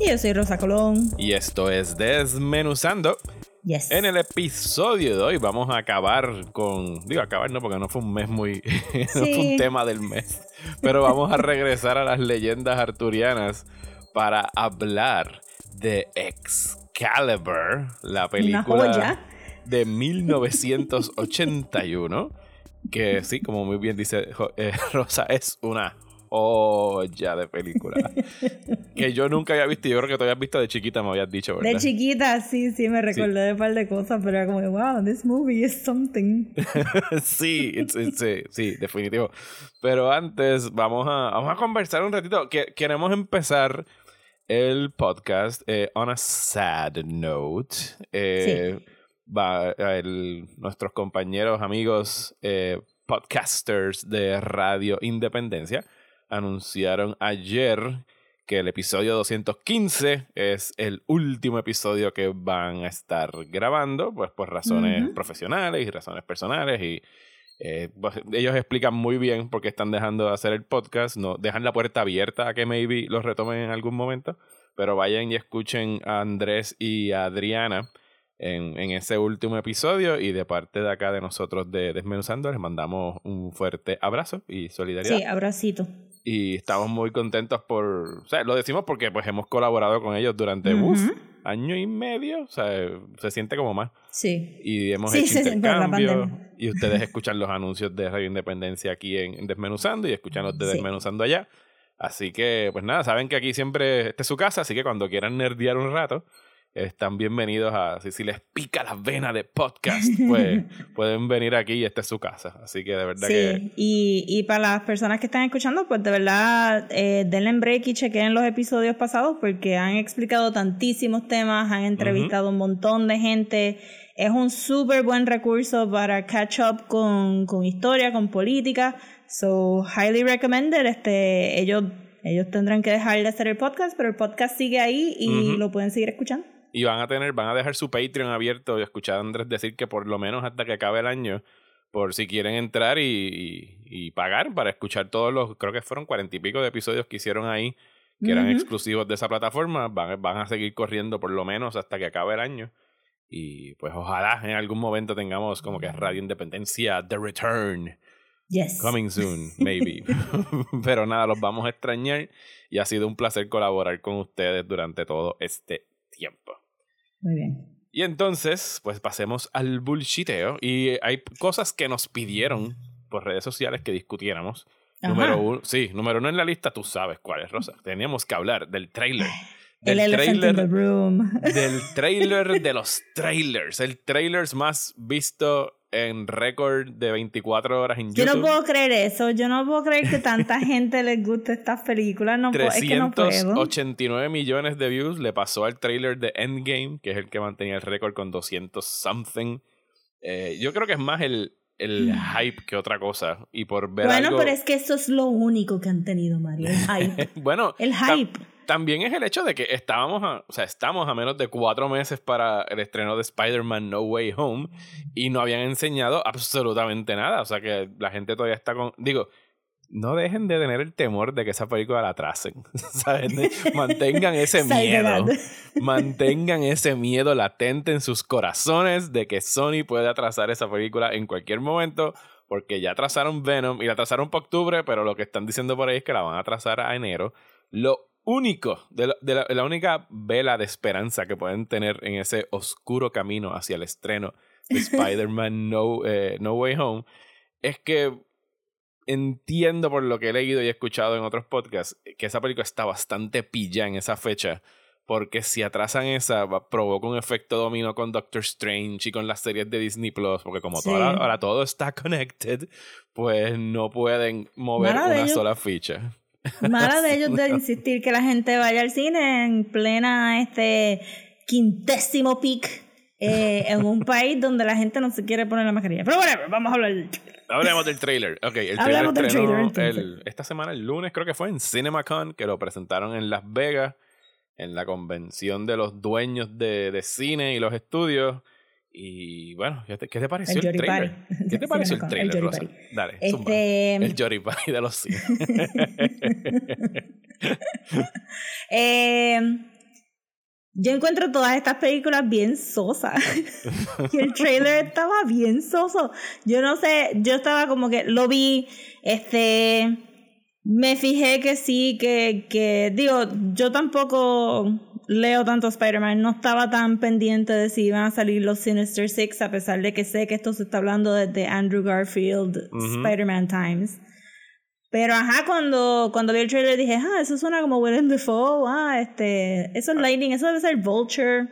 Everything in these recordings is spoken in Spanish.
Y yo soy Rosa Colón. y esto es Desmenuzando. Yes. En el episodio de hoy vamos a acabar con, digo acabar no porque no fue un mes muy, no fue un tema del mes, pero vamos a regresar a las leyendas arturianas para hablar de Excalibur, la película de 1981, que sí, como muy bien dice eh, Rosa, es una joya de película que yo nunca había visto yo creo que tú habías visto de chiquita, me habías dicho, ¿verdad? De chiquita, sí, sí, me recordé de un par de cosas, pero era como, wow, this movie is something. sí, it's- it's- sí, sí, definitivo. Pero antes vamos a, vamos a conversar un ratito. Que, queremos empezar el podcast eh, on a sad note. Eh, va- el- nuestros compañeros, amigos, eh, podcasters de Radio Independencia anunciaron ayer que el episodio 215 es el último episodio que van a estar grabando, pues por razones profesionales y razones personales y eh, pues, ellos explican muy bien por qué están dejando de hacer el podcast, no dejan la puerta abierta a que maybe los retomen en algún momento, pero vayan y escuchen a Andrés y a Adriana en, en ese último episodio y de parte de acá de nosotros de Desmenuzando les mandamos un fuerte abrazo y solidaridad. Sí, abracito. Y estamos muy contentos por, o sea, lo decimos porque pues hemos colaborado con ellos durante uf, año y medio, o sea, se siente como más. Sí. Y hemos Sí, hecho se siente la intercambio. pandemia. Y ustedes escuchan los anuncios de Radio Independencia aquí en, en Desmenuzando y escuchan los de Sí. Desmenuzando allá. Así que, pues nada, saben que aquí siempre esta es su casa, así que cuando quieran nerdear un rato, están bienvenidos a. Si, si les pica la vena de podcast, pues pueden venir aquí y esta es su casa. Así que de verdad que. Sí, y, y para las personas que están escuchando, pues de verdad, eh, denle en break y chequen los episodios pasados porque han explicado tantísimos temas, han entrevistado un montón de gente. Es un súper buen recurso para catch up con, con historia, con política. So, highly recommended. Este, ellos, ellos tendrán que dejar de hacer el podcast, pero el podcast sigue ahí y lo pueden seguir escuchando. Y van a tener, van a dejar su Patreon abierto y escuchar a Andrés decir que por lo menos hasta que acabe el año, por si quieren entrar y, y- y pagar para escuchar todos los, creo que fueron cuarenta y pico de episodios que hicieron ahí, que eran Ujú. exclusivos de esa plataforma, van, van a seguir corriendo por lo menos hasta que acabe el año. Y pues ojalá en algún momento tengamos como que Radio Independencia, The Return, Yes. coming soon, maybe. Pero nada, los vamos a extrañar y ha sido un placer colaborar con ustedes durante todo este tiempo. Muy bien. Y entonces, pues pasemos al bullshiteo. Y hay cosas que nos pidieron por redes sociales que discutiéramos. Ajá. Número uno, sí, número uno en la lista, tú sabes cuál es, Rosa. Teníamos que hablar del trailer. El Del elephant in the trailer, room. del trailer de los trailers. El trailer más visto en récord de 24 horas en Yo YouTube. no puedo creer eso. Yo no puedo creer que tanta gente les guste estas películas. No puedo- es que no puedo. 389 millones de views le pasó al trailer de Endgame, que es el que mantenía el récord con 200 something. Eh, yo creo que es más el, el hype que otra cosa. Y por ver Mm. Bueno, algo... pero es que eso es lo único que han tenido, Mario. El hype. bueno, El hype. También es el hecho de que estábamos a, o sea, estamos a menos de cuatro meses para el estreno de Spider-Man No Way Home y no habían enseñado absolutamente nada. O sea que la gente todavía está con. Digo, no dejen de tener el temor de que esa película la. ¿Saben? Mantengan ese miedo. Mantengan ese miedo latente en sus corazones de que Sony puede atrasar esa película en cualquier momento. Porque ya atrasaron Venom y la atrasaron para octubre, pero lo que están diciendo por ahí es que la van a atrasar a enero. Lo único, de, la- de la, la única vela de esperanza que pueden tener en ese oscuro camino hacia el estreno de Spider-Man no, eh, no Way Home es que entiendo por lo que he leído y he escuchado en otros podcasts que esa película está bastante pilla en esa fecha porque si atrasan esa va- provoca un efecto dominó con Doctor Strange y con las series de Disney Plus porque como Sí. ahora, ahora todo está connected pues no pueden mover Nada una sola ficha Mala de ellos de insistir que la gente vaya al cine en plena este quintésimo peak eh, en un país donde la gente no se quiere poner la mascarilla. Pero bueno, vamos a hablar del Hablemos del trailer. Ok, el trailer del trailer, el- esta semana, el lunes, creo que fue en CinemaCon, que lo presentaron en Las Vegas, en la convención de los dueños de, de cine y los estudios. Y bueno, ¿qué te, qué te pareció El el, trailer? Party. ¿Qué te pareció el trailer, el Rosa? Dale, zumba. Este, El Jory Party de los cines. eh, yo encuentro todas estas películas bien sosas. y el trailer estaba bien soso. Yo no sé, yo estaba como que lo vi, este, me fijé que sí, que, que digo, yo tampoco leo tanto Spider-Man, no estaba tan pendiente de si iban a salir los Sinister Six, a pesar de que sé que esto se está hablando desde Andrew Garfield. Spider-Man Times. Pero ajá, cuando, cuando vi el trailer dije, ah, eso suena como Willem Dafoe, ah, este, eso es Lightning, eso debe ser Vulture,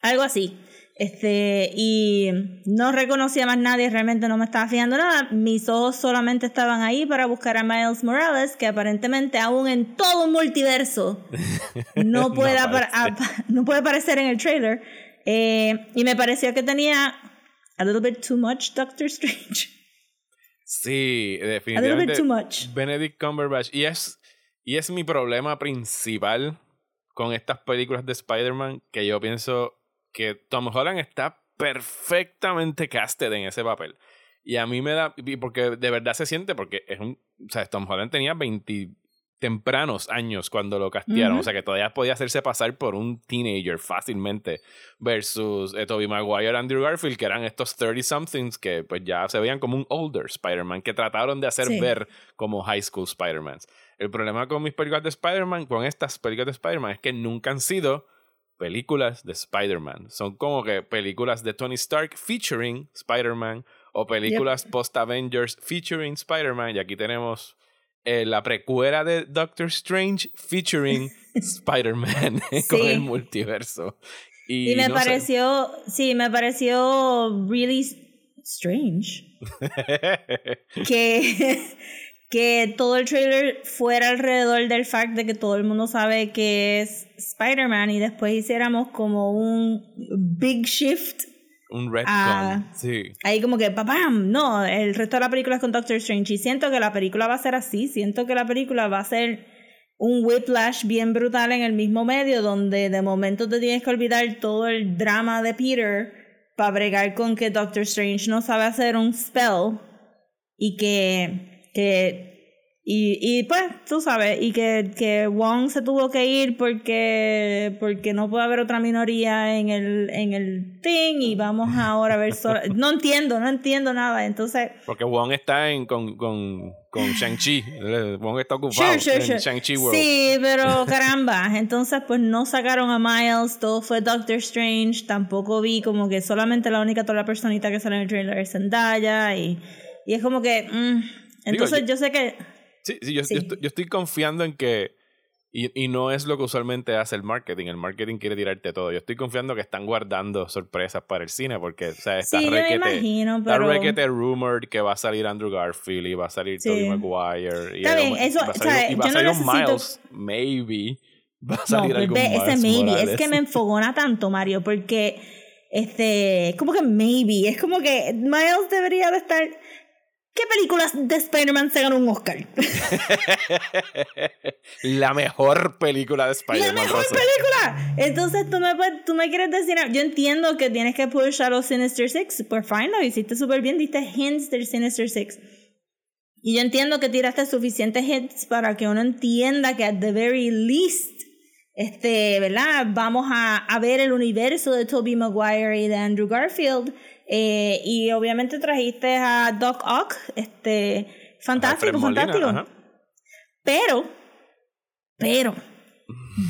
algo así. Este, y no reconocía más nadie, realmente no me estaba fijando nada. Mis ojos solamente estaban ahí para buscar a Miles Morales, que aparentemente aún en todo un multiverso no puede, No puede aparecer en el trailer. Eh, y me pareció que tenía a little bit too much Doctor Strange. Sí, A little definitivamente. bit too much. Benedict Cumberbatch. Y es, y es mi problema principal con estas películas de Spider-Man, que yo pienso que Tom Holland está perfectamente casted en ese papel. Y a mí me da, porque de verdad se siente, porque es un, o sea, Tom Holland tenía 20 tempranos años cuando lo castearon, Ujú. o sea que todavía podía hacerse pasar por un teenager fácilmente, versus eh, Tobey Maguire, Andrew Garfield, que eran estos 30-somethings que pues ya se veían como un older Spider-Man, que trataron de hacer Sí. ver como high school Spider-Man. El problema con mis películas de Spider-Man, con estas películas de Spider-Man, es que nunca han sido películas de Spider-Man. Son como que películas de Tony Stark featuring Spider-Man o películas post-Avengers featuring Spider-Man. Y aquí tenemos eh, la precuela de Doctor Strange featuring Spider-Man con el multiverso. Y, Y me no sé. pareció, sí, me pareció really strange que, que todo el trailer fuera alrededor del fact de que todo el mundo sabe que es Spider-Man y después hiciéramos como un big shift. Un retcon. Ah. sí. Ahí como que, ¡papam! No, el resto de la película es con Doctor Strange. Y siento que la película va a ser así. Siento que la película va a ser un whiplash bien brutal en el mismo medio, donde de momento te tienes que olvidar todo el drama de Peter para bregar con que Doctor Strange no sabe hacer un spell y que, que y, y pues tú sabes y que, que Wong se tuvo que ir porque porque no puede haber otra minoría en el en el thing y vamos ahora a ver solo no entiendo no entiendo nada entonces Porque Wong está en, con, con, con Shang-Chi. Wong está ocupado Sure, sure, en sure. Shang-Chi World. Sí, pero caramba, entonces pues no sacaron a Miles, todo fue Doctor Strange, tampoco vi como que solamente la única toda la personita que sale en el trailer es Zendaya y, y es como que mm, entonces yo- yo sé que Sí, sí, yo, Sí. yo estoy, yo estoy confiando en que. Y, y no es lo que usualmente hace el marketing. El marketing quiere tirarte todo. Yo estoy confiando que están guardando sorpresas para el cine porque, o sea, está sí, yo me requete. imagino, Está pero requete rumored que va a salir Andrew Garfield y va a salir. Tobey Maguire. Y Está algo bien, eso, va a salir, ¿sabes? y va a no salir un necesito- Miles, maybe. Va a no, salir pues algún ve, ese maybe, Morales. es que me enfogona tanto Mario porque este, como que maybe, es como que Miles debería de estar ¿Qué películas de Spider-Man se ganó un Oscar? La mejor película de ¡La Spider-Man. mejor Rosa. película! Entonces tú me, tú me quieres decir, yo entiendo que tienes que push a los Sinister Six, pues fine, lo hiciste súper bien, diste hints del Sinister Six. Y yo entiendo que tiraste suficientes hits para que uno entienda que at the very least, este, ¿verdad? Vamos a, a ver el universo de Tobey Maguire y de Andrew Garfield. Eh, y obviamente trajiste a Doc Ock, este, fantástico, fantástico. Pero, pero,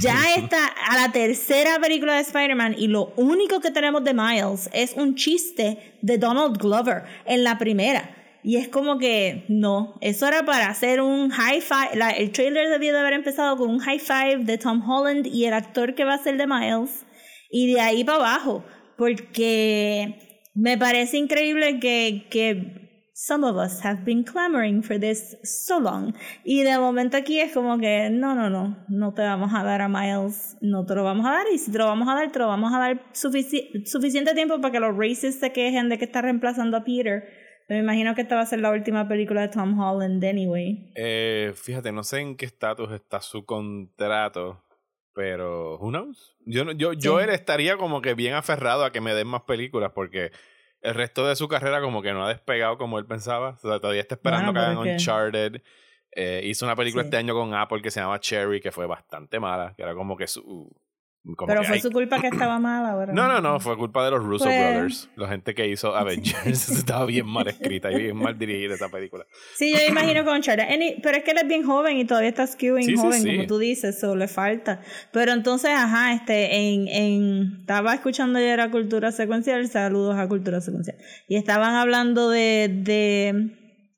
ya está a la tercera película de Spider-Man y lo único que tenemos de Miles es un chiste de Donald Glover en la primera. Y es como que, no, eso era para hacer un high five. la- el trailer debió de haber empezado con un high five de Tom Holland y el actor que va a ser de Miles. Y de ahí para abajo. Porque me parece increíble que, que Some of us have been clamoring for this so long. Y de momento aquí es como que, no, no, no, no te vamos a dar a Miles, no te lo vamos a dar. Y si te lo vamos a dar, te lo vamos a dar sufici suficiente tiempo para que los racists se quejen de que está reemplazando a Peter. Me imagino que esta va a ser la última película de Tom Holland, anyway. Eh, fíjate, no sé en qué estatus está su contrato, pero who knows? Yo, yo, yo Sí. él estaría como que bien aferrado a que me den más películas porque el resto de su carrera como que no ha despegado como él pensaba. O sea, todavía está esperando Bueno, que hagan Uncharted. Eh, hizo una película Sí. este año con Apple que se llama Cherry, que fue bastante mala, que era como que su... como Pero fue su culpa que estaba mala ahora. No, no, no, fue culpa de los Russo Pues- Brothers, la gente que hizo Avengers. Estaba bien mal escrita y bien mal dirigida esa película. Sí, yo imagino con. Any- pero es que él es bien joven y todavía está skewing Sí, joven, sí. como tú dices, eso le falta. Pero entonces, ajá, este, en, en, estaba escuchando ayer a Cultura Secuencial, saludos a Cultura Secuencial, y estaban hablando de, de,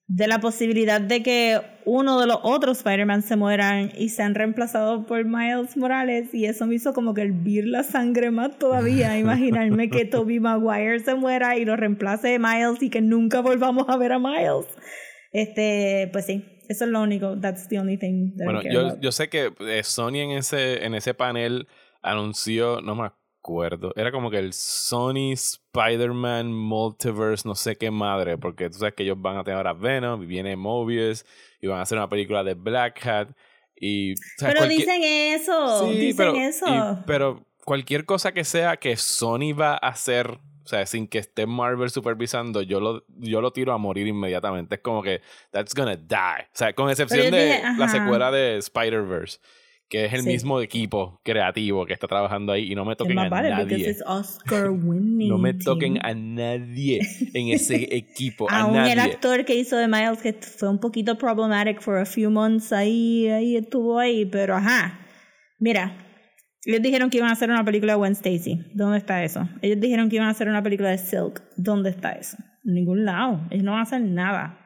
de la posibilidad de que uno de los otros Spider-Man se mueran y sean reemplazados por Miles Morales, y eso me hizo como que hervir la sangre más todavía, imaginarme que Tobey Maguire se muera y lo reemplace Miles y que nunca volvamos a ver a Miles. Este, pues sí, eso es lo único. That's the only thing that I Bueno, care yo, about. yo sé que eh, Sony en ese, en ese panel anunció, no me acuerdo, era como que el Sony Spider-Man Multiverse, no sé qué madre, porque tú sabes que ellos van a tener ahora Venom y viene Mobius y van a hacer una película de Black Hat y... o sea, Pero cualquier- dicen eso, Sí, dicen pero, eso. y- pero cualquier cosa que sea que Sony va a hacer, o sea, sin que esté Marvel supervisando, yo lo, yo lo tiro a morir inmediatamente. Es como que, that's gonna die. O sea, con excepción yo de dije, la ajá. secuela de Spider-Verse, que es el Sí. mismo equipo creativo que está trabajando ahí y no me toquen a vale, nadie. es Oscar winning. No me team. toquen a nadie en ese equipo, a Aún el actor que hizo de Miles, que fue un poquito problematic for a few months, ahí, ahí estuvo ahí, pero ajá. Mira, ellos dijeron que iban a hacer una película de Gwen Stacy. ¿Dónde está eso? Ellos dijeron que iban a hacer una película de Silk. ¿Dónde está eso? En ningún lado. Ellos no van a hacer nada.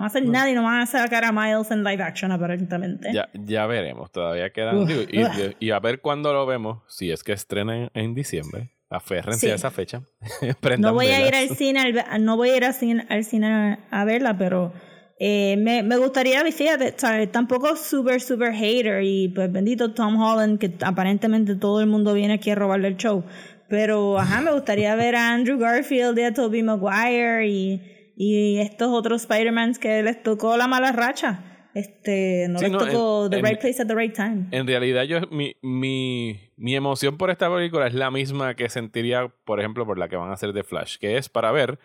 No a hacer nada y no van a sacar a Miles en live action aparentemente. Ya, ya veremos, todavía quedan. Uf, y, y a ver cuándo lo vemos, si es que estrenen en diciembre. Aférrense Sí. a esa fecha. No voy a ir al cine, al- no voy a ir al cine, al cine a verla, pero eh, me, me gustaría, fíjate, tampoco super, super hater y pues bendito Tom Holland, que aparentemente todo el mundo viene aquí a robarle el show. Pero, ajá, me gustaría ver a Andrew Garfield y a Tobey Maguire y, y estos otros Spider-Mans que les tocó la mala racha. Este, no Sí, les no, tocó en- the en- right place at the right time. En realidad, yo mi, mi, mi emoción por esta película es la misma que sentiría, por ejemplo, por la que van a hacer de Flash, que es para ver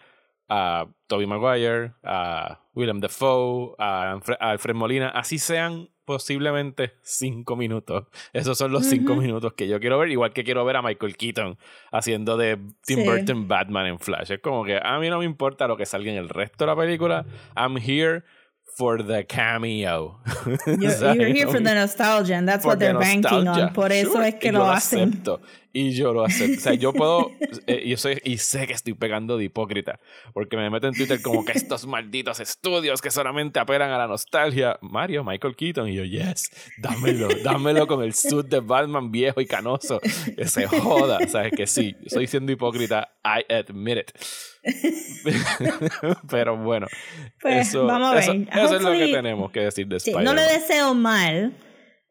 a Tobey Maguire, a Willem Dafoe, a Alfred Molina, así sean posiblemente cinco minutos. Esos son los cinco minutos que yo quiero ver, igual que quiero ver a Michael Keaton haciendo de Tim Sí. Burton Batman en Flash. Es como que a mí no me importa lo que salga en el resto de la película. I'm here for the cameo. You're, here for the nostalgia, and that's what they're the banking on. Por eso Sure. es que lo hacen. acepto. Y yo lo acepto. O sea, yo puedo. eh, yo soy, y sé que estoy pegando de hipócrita. Porque me meto en Twitter como que estos malditos estudios que solamente apelan a la nostalgia. Mario, Michael Keaton. Y yo, yes, dámelo. Dámelo con el suit de Batman viejo y canoso. Que se joda. ¿Sabes? Que sí, estoy siendo hipócrita. I admit it. Pero bueno. Pues, eso, vamos a ver. Eso, eso es lo que tenemos que decir de Sí, no le deseo mal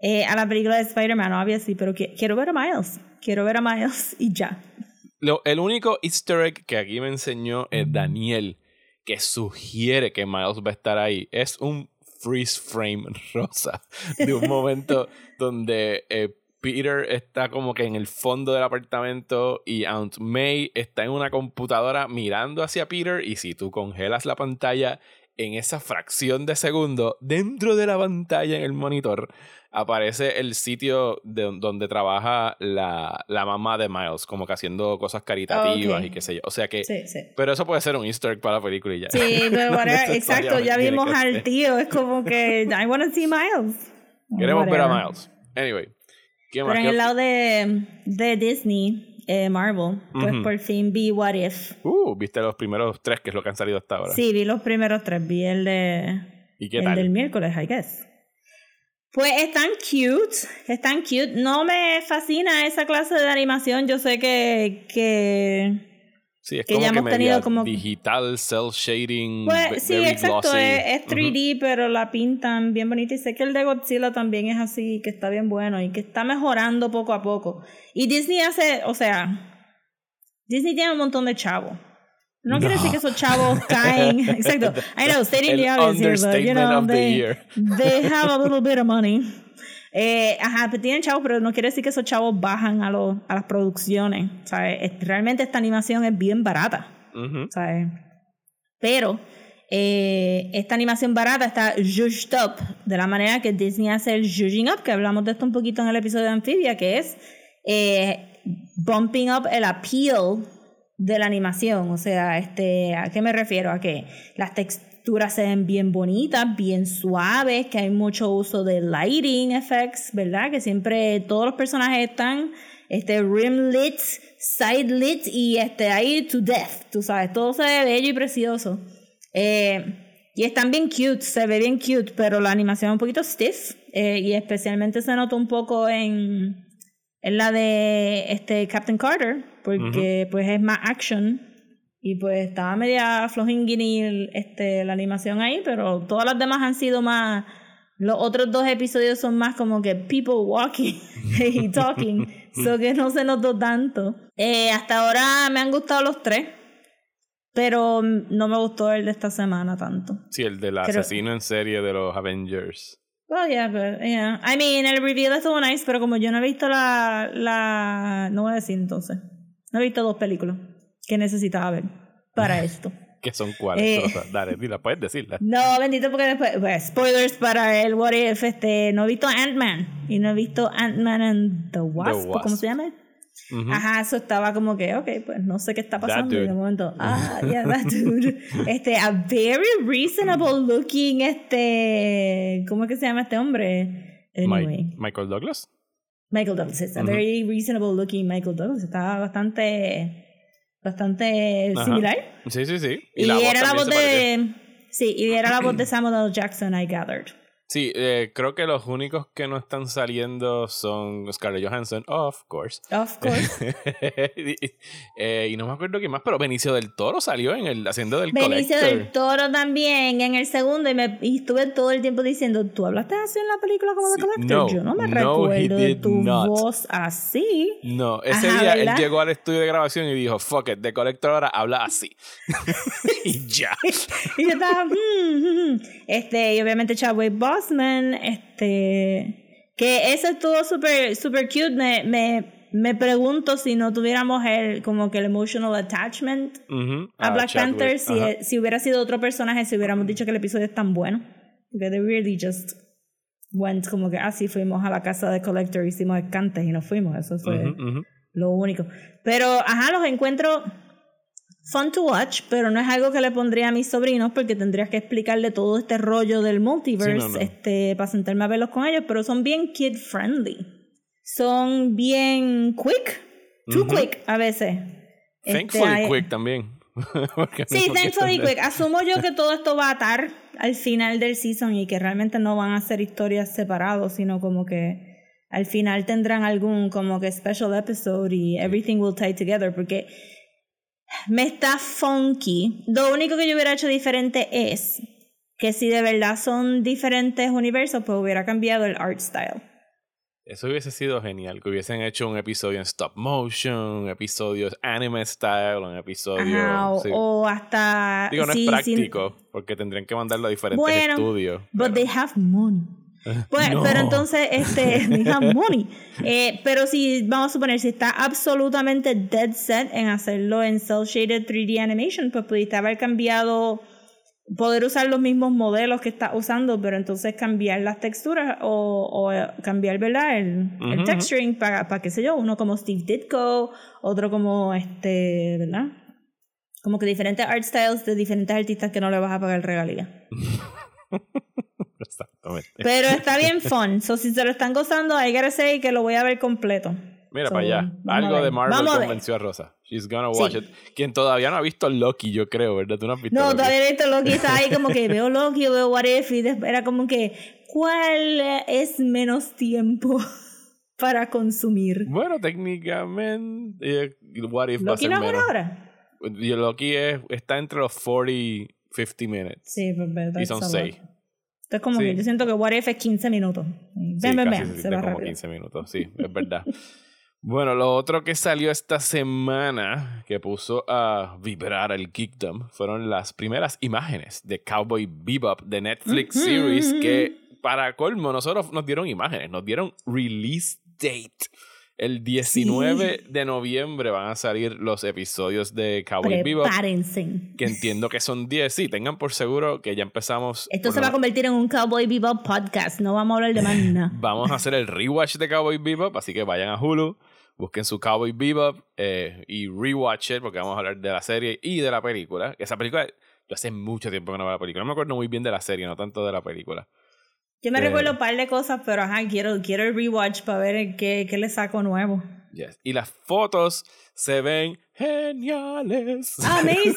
eh, a la película de Spider-Man, obviously, pero qui- quiero ver a Miles. Quiero ver a Miles y ya. Lo- el único easter egg que aquí me enseñó es Daniel, que sugiere que Miles va a estar ahí. Es un freeze frame rosa de un momento donde eh, Peter está como que en el fondo del apartamento y Aunt May está en una computadora mirando hacia Peter y si tú congelas la pantalla en esa fracción de segundo, dentro de la pantalla en el monitor, aparece el sitio de, donde trabaja la, la mamá de Miles, como que haciendo cosas caritativas y qué sé yo. O sea que... Sí, sí. Pero eso puede ser un easter egg para la película y ya. Sí, pero No exacto, ya vimos al tío, es como que I want to see Miles. Queremos ver a. Miles. Anyway. ¿qué más? Pero en ¿Qué- el lado de, de Disney, eh, Marvel, pues Ujú. por fin vi What If. Uh, viste los primeros tres que es lo que han salido hasta ahora. Sí, vi los primeros tres, vi el de ¿Y qué el tal? del miércoles, I guess. Pues están cute, están cute. No me fascina esa clase de animación. Yo sé que, que Sí, es que como ya que hemos tenido como- digital, cel shading, Pues sí, very exacto, glossy. es, es 3D, pero la pintan bien bonita. Y sé que el de Godzilla también es así, que está bien bueno y que está mejorando poco a poco. Y Disney hace, o sea, Disney tiene un montón de chavos. No, quiere decir que esos chavos caen. Exacto. I know, stating the obvious here, but you know, they, they have a little bit of money. Eh, ajá, pero tienen chavos, pero no quiere decir que esos chavos bajan a, los a las producciones. ¿sabes? Es- Realmente esta animación es bien barata. ¿sabes? Pero eh, esta animación barata está judged up de la manera que Disney hace el judging up, que hablamos de esto un poquito en el episodio de Amphibia, que es eh, bumping up el appeal de la animación. O sea, este, ¿a qué me refiero? A que las texturas se ven bien bonitas, bien suaves, que hay mucho uso de lighting effects, ¿verdad? Que siempre todos los personajes están este, rim lit, side lit y este, ahí to death, tú sabes, todo se ve bello y precioso. Eh, y están bien cute, se ve bien cute, pero la animación es un poquito stiff eh, y especialmente se nota un poco en, en la de este Captain Carter, porque pues es más action y pues estaba media flojinguini este, la animación ahí, pero todas las demás han sido más... Los otros dos episodios son más como que people walking y talking, so que no se notó tanto. Eh, hasta ahora me han gustado los tres, pero no me gustó el de esta semana tanto. Sí, el del Creo- asesino en serie de los Avengers. Well, yeah, but, yeah. I mean, el reveal estuvo nice, pero como yo no he visto la, la... No voy a decir entonces. No he visto dos películas que necesitaba ver para esto. Que son cuáles. Eh. Dale, dila, puedes decirla. No, bendito, porque después, pues, spoilers para el What If, este, no he visto Ant-Man y no he visto Ant-Man and the Wasp, Wasp. ¿cómo se llama? Ajá, eso estaba como que, ok, pues no sé qué está pasando. Y de dude. momento, ah, yeah, that dude. Este, a very reasonable looking, este, ¿cómo es que se llama este hombre? Anyway. Mi- Michael Douglas. Michael Douglas, es a very reasonable looking Michael Douglas. Estaba bastante, bastante Ajá. similar. Sí, sí, sí. Y, la era la voz de, sí, y era la voz de Samuel L. Jackson, I gathered. Sí, eh, creo que los únicos que no están saliendo son Scarlett Johansson, of course. Of course. y, eh, y no me acuerdo quién más, pero Benicio del Toro salió en el haciendo del Benicio Collector. del Toro también en el segundo y, me, y estuve todo el tiempo diciendo, ¿tú hablaste así en la película como de Sí, Collector? no, Yo no me no, recuerdo de tu not. voz así. No, ese Ajá, día ¿verdad? él llegó al estudio de grabación y dijo, fuck it, The Collector ahora habla así. y ya. Y yo estaba, "Hmm, hmm, hmm". este, y obviamente Chadwick Este, que eso estuvo súper, super cute. Me, me, me pregunto si no tuviéramos el, como que el emotional attachment Ujú, a Black Chadwick, Panther, si, ajá. si hubiera sido otro personaje, si hubiéramos dicho que el episodio es tan bueno. Porque they really just went como que, ah, sí, fuimos a la casa de Collector, hicimos escantes y nos fuimos. Eso fue ujú. lo único. Pero, ajá, los encuentro fun to watch, pero no es algo que le pondría a mis sobrinos porque tendrías que explicarle todo este rollo del multiverse Sí, no, no. este para sentarme a verlos con ellos, pero son bien kid friendly. Son bien quick, too quick a veces. Este, Thankfully hay- quick también. Sí, no- thankfully quick. Asumo yo que todo esto va a atar al final del season y que realmente no van a ser historias separados, sino como que al final tendrán algún como que special episode y everything will tie together porque me está funky. Lo único que yo hubiera hecho diferente es que si de verdad son diferentes universos, pues hubiera cambiado el art style. Eso hubiese sido genial, que hubiesen hecho un episodio en stop motion, un episodio anime style, un episodio... Ajá, o, sí. o hasta... Digo, no sí, es sí, práctico, porque tendrían que mandarlo a diferentes Bueno, estudios. But pero- they have money. Pues, No. Pero entonces, este, have money. Eh, pero si, vamos a suponer, si está absolutamente dead set en hacerlo en cel shaded 3D animation, pues pudiste haber cambiado, poder usar los mismos modelos que estás usando, pero entonces cambiar las texturas o, o cambiar, ¿verdad? El, el Ujú, ujú. texturing para, para qué sé yo, uno como Steve Ditko, otro como este, ¿verdad? Como que diferentes art styles de diferentes artistas que no le vas a pagar regalía. Exactamente. Pero está bien fun. So, si se lo están gozando, hay que say que lo voy a ver completo. Mira so, para allá. Algo de Marvel vamos convenció a, a, Rosa. She's gonna watch sí. it. Quien todavía no ha visto Loki, yo creo, ¿verdad? Tú no has visto No, Loki? todavía no he visto Loki. Está ahí como que veo Loki, veo What If. Y era como que, ¿cuál es menos tiempo? para consumir. Bueno, técnicamente, eh, What If Loki va a ser no menos. Hora. Loki es, está entre los 40 y 50 minutes. Sí, pues, perfecto. Y son 6. Entonces, como sí. que yo siento que What If es 15 minutos. Ven, sí, ven, ven. Se, se va como rápido. 15 minutos, sí, es verdad. bueno, lo otro que salió esta semana que puso a vibrar el geekdom fueron las primeras imágenes de Cowboy Bebop de Netflix series que, para colmo, nosotros nos dieron imágenes, nos dieron release date el 19 de noviembre van a salir los episodios de Cowboy Bebop, Prepárense. que entiendo que son 10. Sí, tengan por seguro que ya empezamos. Esto se va a convertir en un Cowboy Bebop podcast. No vamos a hablar de más nada. Vamos a hacer el rewatch de Cowboy Bebop, así que vayan a Hulu, busquen su Cowboy Bebop eh, y rewatch it, porque vamos a hablar de la serie y de la película. Esa película, yo hace mucho tiempo que no veo la película. No me acuerdo muy bien de la serie, no tanto de la película. Yo me Eh. recuerdo un par de cosas, pero ajá, quiero, quiero el rewatch para ver qué, qué le saco nuevo. Yes. Y las fotos se ven geniales. Amazing.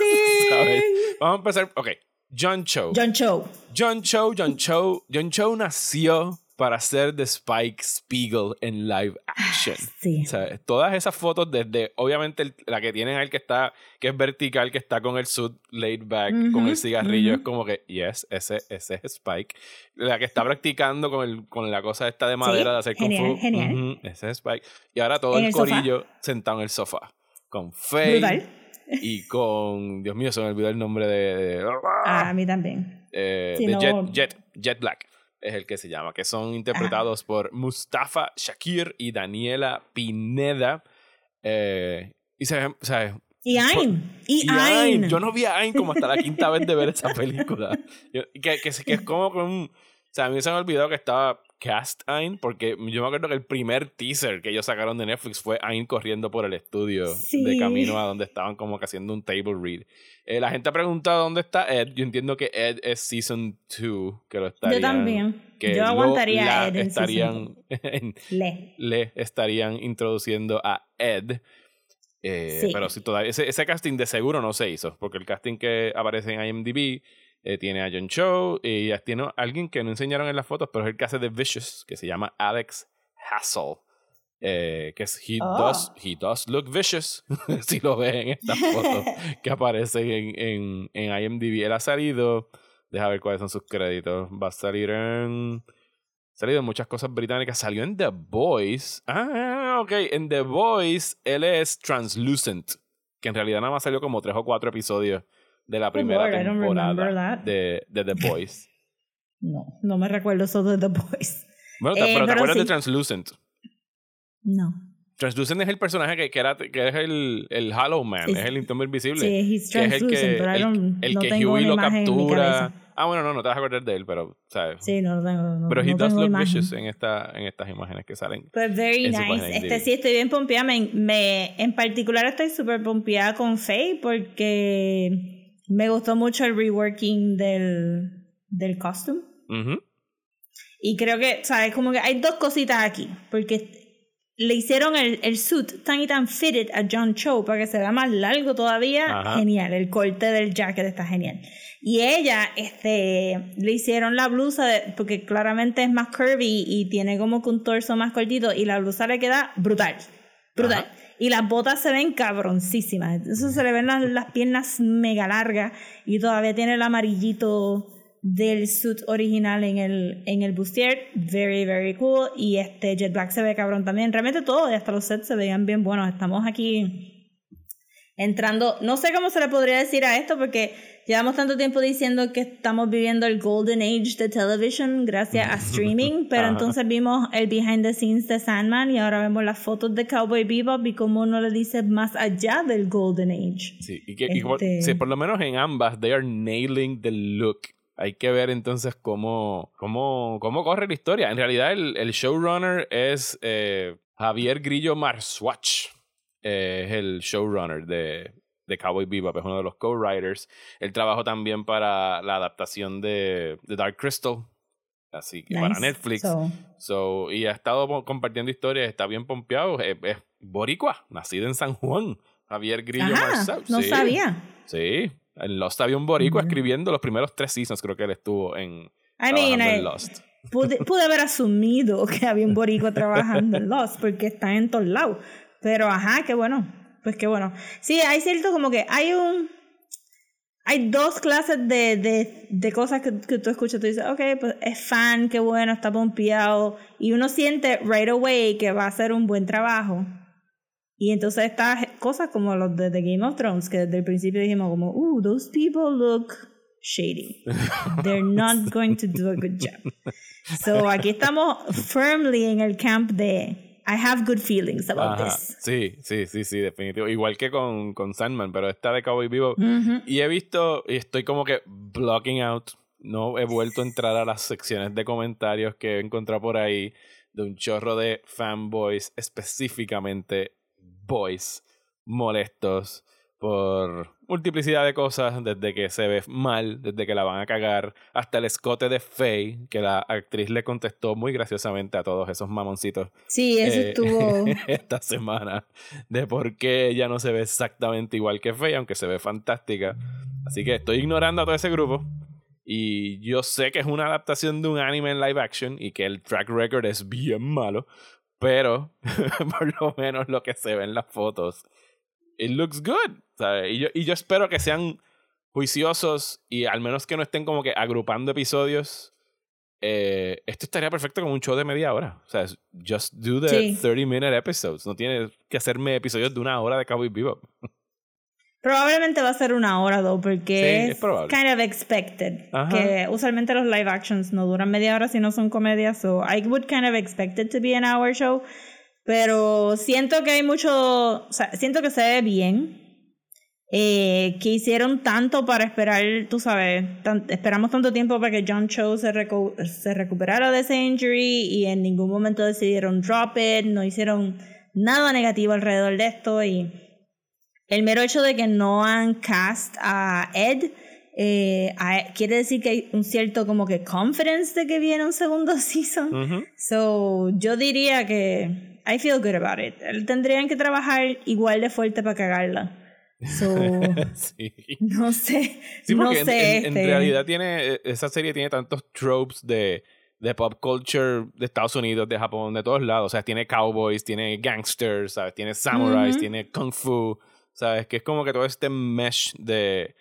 Vamos a empezar. Ok, John Cho. John Cho. John Cho, John Cho, John Cho nació para ser de Spike Spiegel en live action. Sí. O sea, todas esas fotos desde, obviamente, el- la que tienen al que está, que es vertical, que está con el suit laid back, con Ujú, el cigarrillo, ujú. es como que, yes, ese, ese es Spike. La que está practicando con, el, con la cosa esta de madera de hacer genial, kung fu, genial. ujú, ese es Spike. Y ahora todo el, el sofá. corillo sentado en el sofá, con Faye y con, Dios mío, se me olvidó el nombre de... de- A mí también. eh, Sí, de no- Jet, Jet, Jet Black es el que se llama, que son interpretados por Mustafa Shakir y Daniela Pineda. Eh, y se o sea, Y Ayn. Y, y Ayn. Ayn, yo no vi a Ayn como hasta la quinta vez de ver esa película. Yo- que, que, que es como con un... O sea, a mí se me olvidó que estaba cast Ayn, porque yo me acuerdo que el primer teaser que ellos sacaron de Netflix fue Ayn corriendo por el estudio Sí. de camino a donde estaban como que haciendo un table read. Eh, la gente ha preguntado dónde está Ed. Yo entiendo que Ed es Season 2, que lo estarían... Yo también. Que Yo aguantaría a Ed en estarían, en- Le. le estarían introduciendo a Ed. Eh, Sí. Pero si todavía ese, ese casting de seguro no se hizo, porque el casting que aparece en IMDb eh, tiene a John Cho y tiene a alguien que no enseñaron en las fotos, pero es el que hace de Vicious, que se llama Alex Hassel. Eh, que es he, Oh. does, he does look vicious si lo ves en estas fotos que aparecen en, en, en IMDb él ha salido deja ver cuáles son sus créditos va a salir en ha salido en muchas cosas británicas salió en The Boys ah ok en The Boys él es translucent que en realidad nada más salió como tres o cuatro episodios de la primera Oh, Lord, remember temporada de, de The Boys No, no me recuerdo eso de The Boys. bueno Eh, pero te acuerdas de. Translucent No. Translucent es el personaje que, que, era, que es el, el Hollow Man, Es- es, el Intento Invisible. Sí, he's que es el que, el, el no que Huey lo captura. Ah, bueno, no, no te vas a acordar de él, pero, ¿sabes? Sí, no tengo. No, pero he no does tengo look imagen. vicious en, esta, en estas imágenes que salen. Pues very nice. Este sí estoy bien pompeada. Me, me- en particular estoy súper pompeada con Faye porque me gustó mucho el reworking del, del costume. Ujú. Y creo que, ¿sabes? Como que hay dos cositas aquí. Porque le hicieron el, el suit tan y tan fitted a John Cho para que se vea más largo todavía. Ajá. Genial. El corte del jacket está genial. Y ella, este, le hicieron la blusa, de- porque claramente es más curvy y tiene como que un torso más cortito. Y la blusa le queda brutal. Brutal. Ajá. Y las botas se ven cabroncísimas. Eso se le ven las, las piernas mega largas. Y todavía tiene el amarillito del suit original en el, en el bustier. Very, very cool. Y este Jet Black se ve cabrón también. Realmente todo, y hasta los sets se veían bien buenos. Estamos aquí entrando. No sé cómo se le podría decir a esto, porque llevamos tanto tiempo diciendo que estamos viviendo el golden age de television gracias a streaming. Pero entonces vimos el behind the scenes de Sandman y ahora vemos las fotos de Cowboy Bebop y cómo uno le dice más allá del golden age. Sí, y que y por, Este- sí, por lo menos en ambas, they are nailing the look. Hay que ver entonces cómo, cómo, cómo corre la historia. En realidad, el, el showrunner es eh, Javier Grillo Marswatch. Eh, es el showrunner de, de Cowboy Bebop, es uno de los co-writers. Él trabajó también para la adaptación de, de Dark Crystal. Así que para. Netflix. So, So, y ha estado compartiendo historias, está bien pompeado. Es, es boricua, nacido en San Juan. Javier Grillo ajá, no sí. sabía. Sí, en Lost había un boricua Ujú. escribiendo los primeros tres seasons, creo que él estuvo en I mean, en I- Lost. pude, pude haber asumido que había un borico trabajando en Lost porque están en todos lados. Pero ajá, qué bueno. Pues qué bueno. Sí, hay cierto como que hay un... Hay dos clases de, de, de cosas que, que, tú escuchas. Tú dices, ok, pues es fan, qué bueno, está pompeado. Y uno siente right away que va a hacer un buen trabajo. Y entonces estas cosas como los de The Game of Thrones, que desde el principio dijimos como, uh, those people look shady. They're not going to do a good job. So aquí estamos firmly en el camp de I have good feelings about Ajá. this. Sí, sí, sí, sí, definitivo. Igual que con, con Sandman, pero esta de Cowboy Vivo. Ujú. Y he visto, y estoy como que blocking out. No he vuelto a entrar a las secciones de comentarios que he encontrado por ahí de un chorro de fanboys, específicamente boys, molestos por multiplicidad de cosas, desde que se ve mal, desde que la van a cagar, hasta el escote de Faye, que la actriz le contestó muy graciosamente a todos esos mamoncitos Sí, eso eh, estuvo. esta semana de por qué ella no se ve exactamente igual que Faye, aunque se ve fantástica. Así que estoy ignorando a todo ese grupo. Y yo sé que es una adaptación de un anime en live action y que el track record es bien malo. Pero por lo menos lo que se ve en las fotos, it looks good. ¿sabes? Y, yo, y yo espero que sean juiciosos y al menos que no estén como que agrupando episodios. Eh, esto estaría perfecto como un show de media hora. O sea, just do the Sí. 30 minute episodes. No tienes que hacerme episodios de una hora de Cowboy Bebop. Probablemente va a ser una hora, though, porque Sí, es, es kind of expected. Ajá. Que usualmente los live actions no duran media hora si no son comedias, so I would kind of expect it to be an hour show. Pero siento que hay mucho, o sea, siento que se ve bien. Eh, que hicieron tanto para esperar, tú sabes, tan- esperamos tanto tiempo para que John Cho se, recu- se recuperara de ese injury y en ningún momento decidieron drop it, no hicieron nada negativo alrededor de esto y el mero hecho de que no han cast a Ed eh, a- quiere decir que hay un cierto como que confidence de que viene un segundo season. Ujú. So, yo diría que I feel good about it. Tendrían que trabajar igual de fuerte para cagarla. So, sí. no sé. Sí, no en- sé. en, en este, realidad tiene, eh, esa serie tiene tantos tropes de, de pop culture de Estados Unidos, de Japón, de todos lados. O sea, tiene cowboys, tiene gangsters, ¿sabes? Tiene samurais, tiene kung fu, ¿sabes? Que es como que todo este mesh de,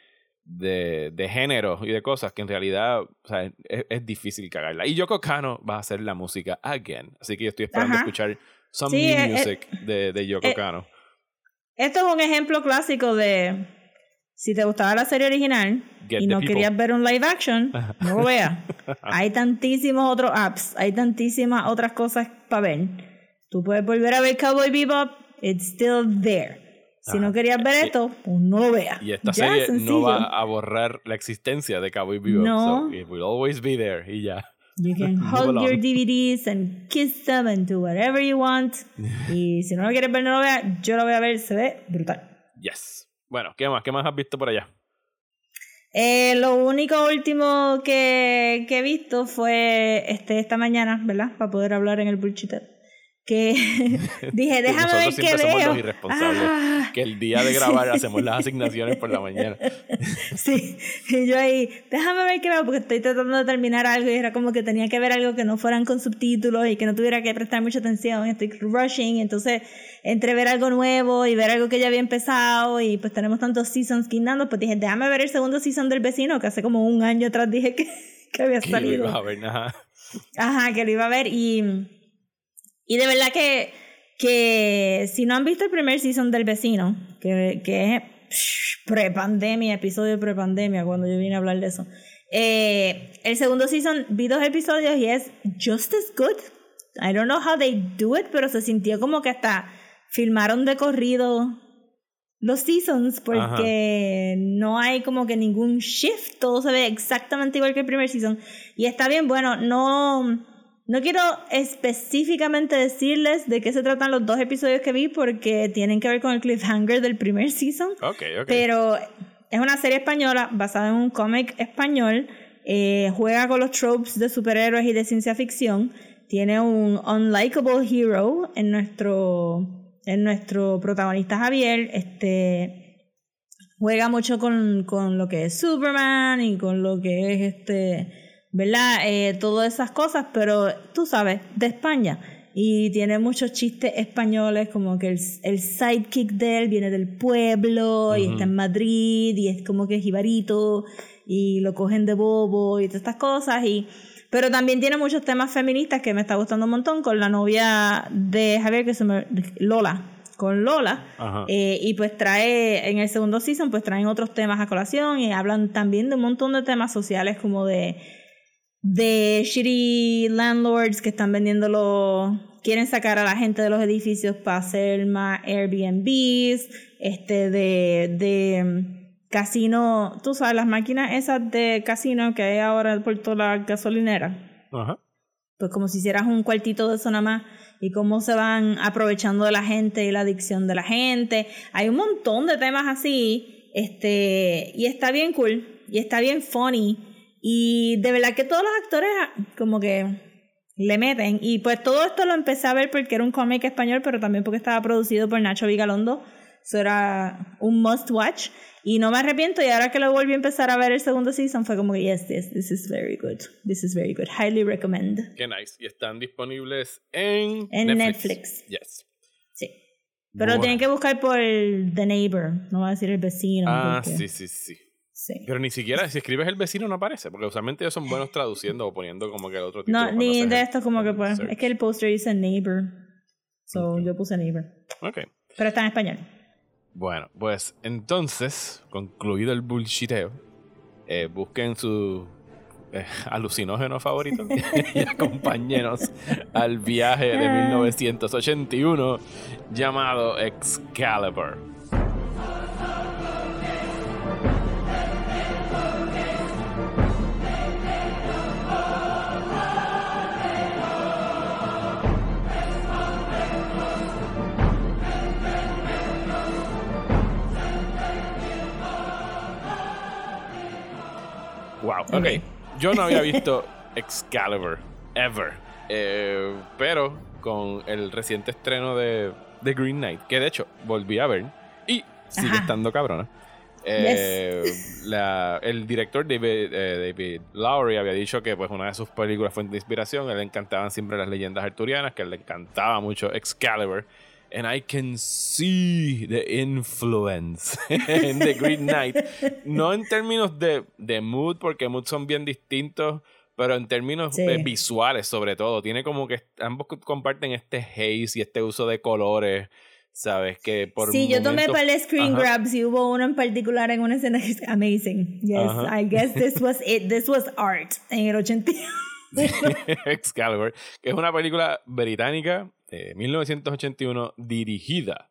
de, de género y de cosas que en realidad o sea, es, es difícil cagarla. Y Yoko Kano va a hacer la música again. Así que yo estoy esperando Ajá. escuchar some Sí, new eh, eh, music de, de Yoko eh, Kano. Esto es un ejemplo clásico de si te gustaba la serie original Get y no people. querías ver un live action, no lo veas. hay tantísimos otros apps, hay tantísimas otras cosas para ver. Tú puedes volver a ver Cowboy Bebop, it's still there. Si no querías ver esto, pues no lo veas. Y esta Ya, serie sencillo. no va a borrar la existencia de Cowboy Bebop. No. So it will always be there. Y ya. You can along. your DVDs and kiss them and do whatever you want. y si no lo quieres ver, no lo veas. Yo lo voy a ver, se ve brutal. Yes. Bueno, ¿qué más? ¿Qué más has visto por allá? Eh, lo único último que, que he visto fue este esta mañana, ¿verdad? Para poder hablar en el bullshit. Que dije, déjame ver qué siempre somos veo. los irresponsables. Ah, Que el día de grabar hacemos las asignaciones por la mañana. sí, y yo ahí, déjame ver qué veo, porque estoy tratando de terminar algo y era como que tenía que ver algo que no fueran con subtítulos y que no tuviera que prestar mucha atención. Estoy rushing, entonces entre ver algo nuevo y ver algo que ya había empezado y pues tenemos tantos seasons guindando, pues dije, déjame ver el segundo season del vecino, que hace como un año atrás dije que, que había Que lo salido. ibas a ver nada. Ajá, que lo iba a ver y, y de verdad que, que si no han visto el primer season del vecino, que, que es pre-pandemia, episodio pre-pandemia, cuando yo vine a hablar de eso, eh, el segundo season vi dos episodios y es just as good. I don't know how they do it, pero se sintió como que hasta filmaron de corrido los seasons porque no hay como que ningún shift, todo se ve exactamente igual que el primer season. Y está bien bueno, no no quiero específicamente decirles de qué se tratan los dos episodios que vi porque tienen que ver con el cliffhanger del primer season, Ok, ok. pero es una serie española basada en un cómic español. eh, juega con los tropes de superhéroes y de ciencia ficción. Tiene un unlikable hero en nuestro, en nuestro protagonista Javier. Este juega mucho con, con lo que es Superman y con lo que es este, ¿verdad? Eh, todas esas cosas, pero tú sabes, de España. Y tiene muchos chistes españoles, como que el, el sidekick de él viene del pueblo y está en Madrid y es como que es jibarito y lo cogen de bobo y todas estas cosas. Y, pero también tiene muchos temas feministas que me está gustando un montón con la novia de Javier, que se me, Lola, con Lola. Eh, y pues trae, en el segundo season, pues traen otros temas a colación y hablan también de un montón de temas sociales como de de shitty landlords que están vendiendo los quieren sacar a la gente de los edificios para hacer más Airbnbs, este de de mm, casino, tú sabes las máquinas esas de casino que hay ahora por toda la gasolinera. Ajá. Pues como si hicieras un cuartito de zona más y cómo se van aprovechando de la gente y la adicción de la gente. Hay un montón de temas así, este, y está bien cool y está bien funny y de verdad que todos los actores ah, como que le meten. Y pues todo esto lo empecé a ver porque era un cómic español, pero también porque estaba producido por Nacho Vigalondo. Eso era un must watch. Y no me arrepiento. Y ahora que lo volví a empezar a ver el segundo season, fue como que, yes, this, this is very good. This is very good. Highly recommend. Qué nice. Y están disponibles en, En Netflix. Yes. Sí. Pero Bueno. tienen que buscar por The Neighbor. No va a decir el vecino. Ah, porque- sí, sí, sí. Sí. Pero ni siquiera, si escribes el vecino no aparece, porque usualmente ellos son buenos traduciendo o poniendo como que el otro título. No, ni de esto como que pues. Es que el poster dice Neighbor. So yo puse Neighbor. Ok. Pero está en español. Bueno, pues entonces, concluido el bullshiteo, eh, busquen su eh, alucinógeno favorito y acompáñenos al viaje de 1981 llamado Excalibur. Ok. Yo no había visto Excalibur, ever. Eh, pero con el reciente estreno de, de Green Knight, que de hecho volví a ver y sigue Ajá. estando cabrona. Eh, la- el director David, eh, David Lowry había dicho que pues una de sus películas fue de inspiración. A él le encantaban siempre las leyendas arturianas, que a él le encantaba mucho Excalibur. And I can see the influence in The Green Knight. No en términos de, de mood, porque mood son bien distintos, pero en términos Sí. eh, visuales sobre todo. Tiene como que ambos comparten este haze y este uso de colores, ¿sabes? Que por sí, yo tomé para el screen Ajá. grabs y hubo uno en particular en una escena que es amazing. Yes, Ajá. I guess this was it. This was art en el 80. Excalibur, que es una película británica de 1981 dirigida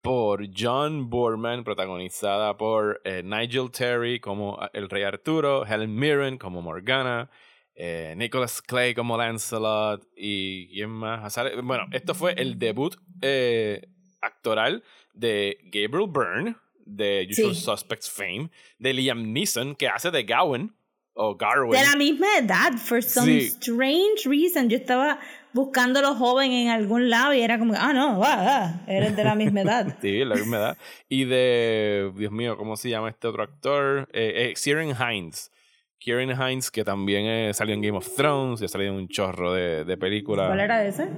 por John Boorman, protagonizada por eh, Nigel Terry como el Rey Arturo, Helen Mirren como Morgana, eh, Nicholas Clay como Lancelot y quién más. Bueno, esto fue el debut eh, actoral de Gabriel Byrne de Usual Sí. Suspects fame, de Liam Neeson que hace de Gawain o Garwin. De la misma edad, for some Sí. strange reason. Yo estaba buscándolo joven en algún lado y era como, ah, no, ah, ah, eres de la misma edad. Sí, la misma edad. Y de, Dios mío, ¿cómo se llama este otro actor? Eh, eh, Ciaran Hines. Kieran Hines, que también eh, salió en Game of Thrones y ha salido en un chorro de, de películas. ¿Cuál era ese?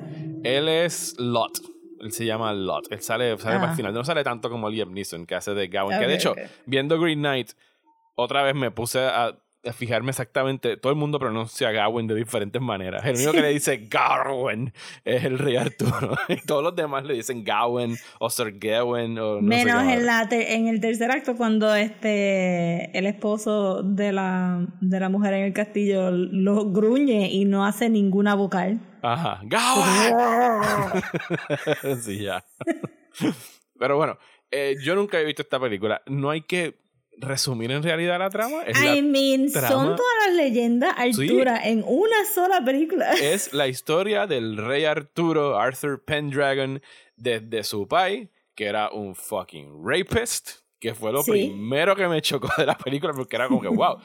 Él es Lot. Él se llama Lot. Él sale, sale Ah. para el final. No sale tanto como Liam Neeson, que hace de Gawain. que de hecho, viendo Green Knight, otra vez me puse a, a fijarme exactamente. Todo el mundo pronuncia Gawain de diferentes maneras. El único que le dice Garwin es el rey Arturo. y todos los demás le dicen Gawain o Sir Gawain o no Menos en, la en el tercer acto cuando este el esposo de la, de la mujer en el castillo lo gruñe y no hace ninguna vocal. Ajá. Gawain. sí, ya. Pero bueno, eh, yo nunca he visto esta película. No hay que resumir en realidad la trama. Es, la, I mean, trama- son todas las leyendas Artura en una sola película. es la historia del rey Arturo, Arthur Pendragon, desde su país, que era un fucking rapist, que fue lo Sí. primero que me chocó de la película, porque era como que, wow.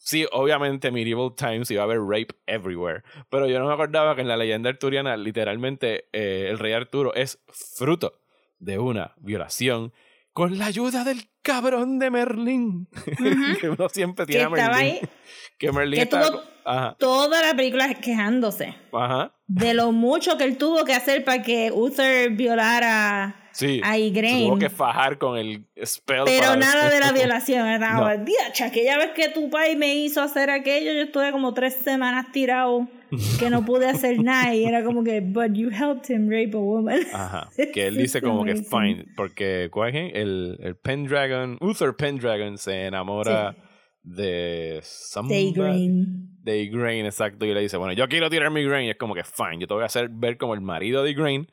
Sí, obviamente Medieval Times iba a haber rape everywhere, pero yo no me acordaba que en la leyenda arturiana literalmente eh, el rey Arturo es fruto de una violación con la ayuda del cabrón de Merlin. que uno siempre Que tiene a estaba ahí, Que Merlin que estaba- tuvo- Ajá, toda la película quejándose ajá. de lo mucho que él tuvo que hacer para que Uther violara Sí. a Igraine. Tuvo que fajar con el spell. Pero nada de la violación. Era, "Diache, aquella vez que tu pai me hizo hacer aquello, yo estuve como tres semanas tirado que no pude hacer nada. Y era como que, but you helped him rape a woman. Ajá. Que él dice como que fine. Porque ¿cuál es? el, el Pendragon, Uther Pendragon se enamora de somebody- Igraine. de Igraine, exacto. Y le dice, bueno, yo quiero tirar mi Igraine. Y es como que fine, yo te voy a hacer ver como el marido de Igraine.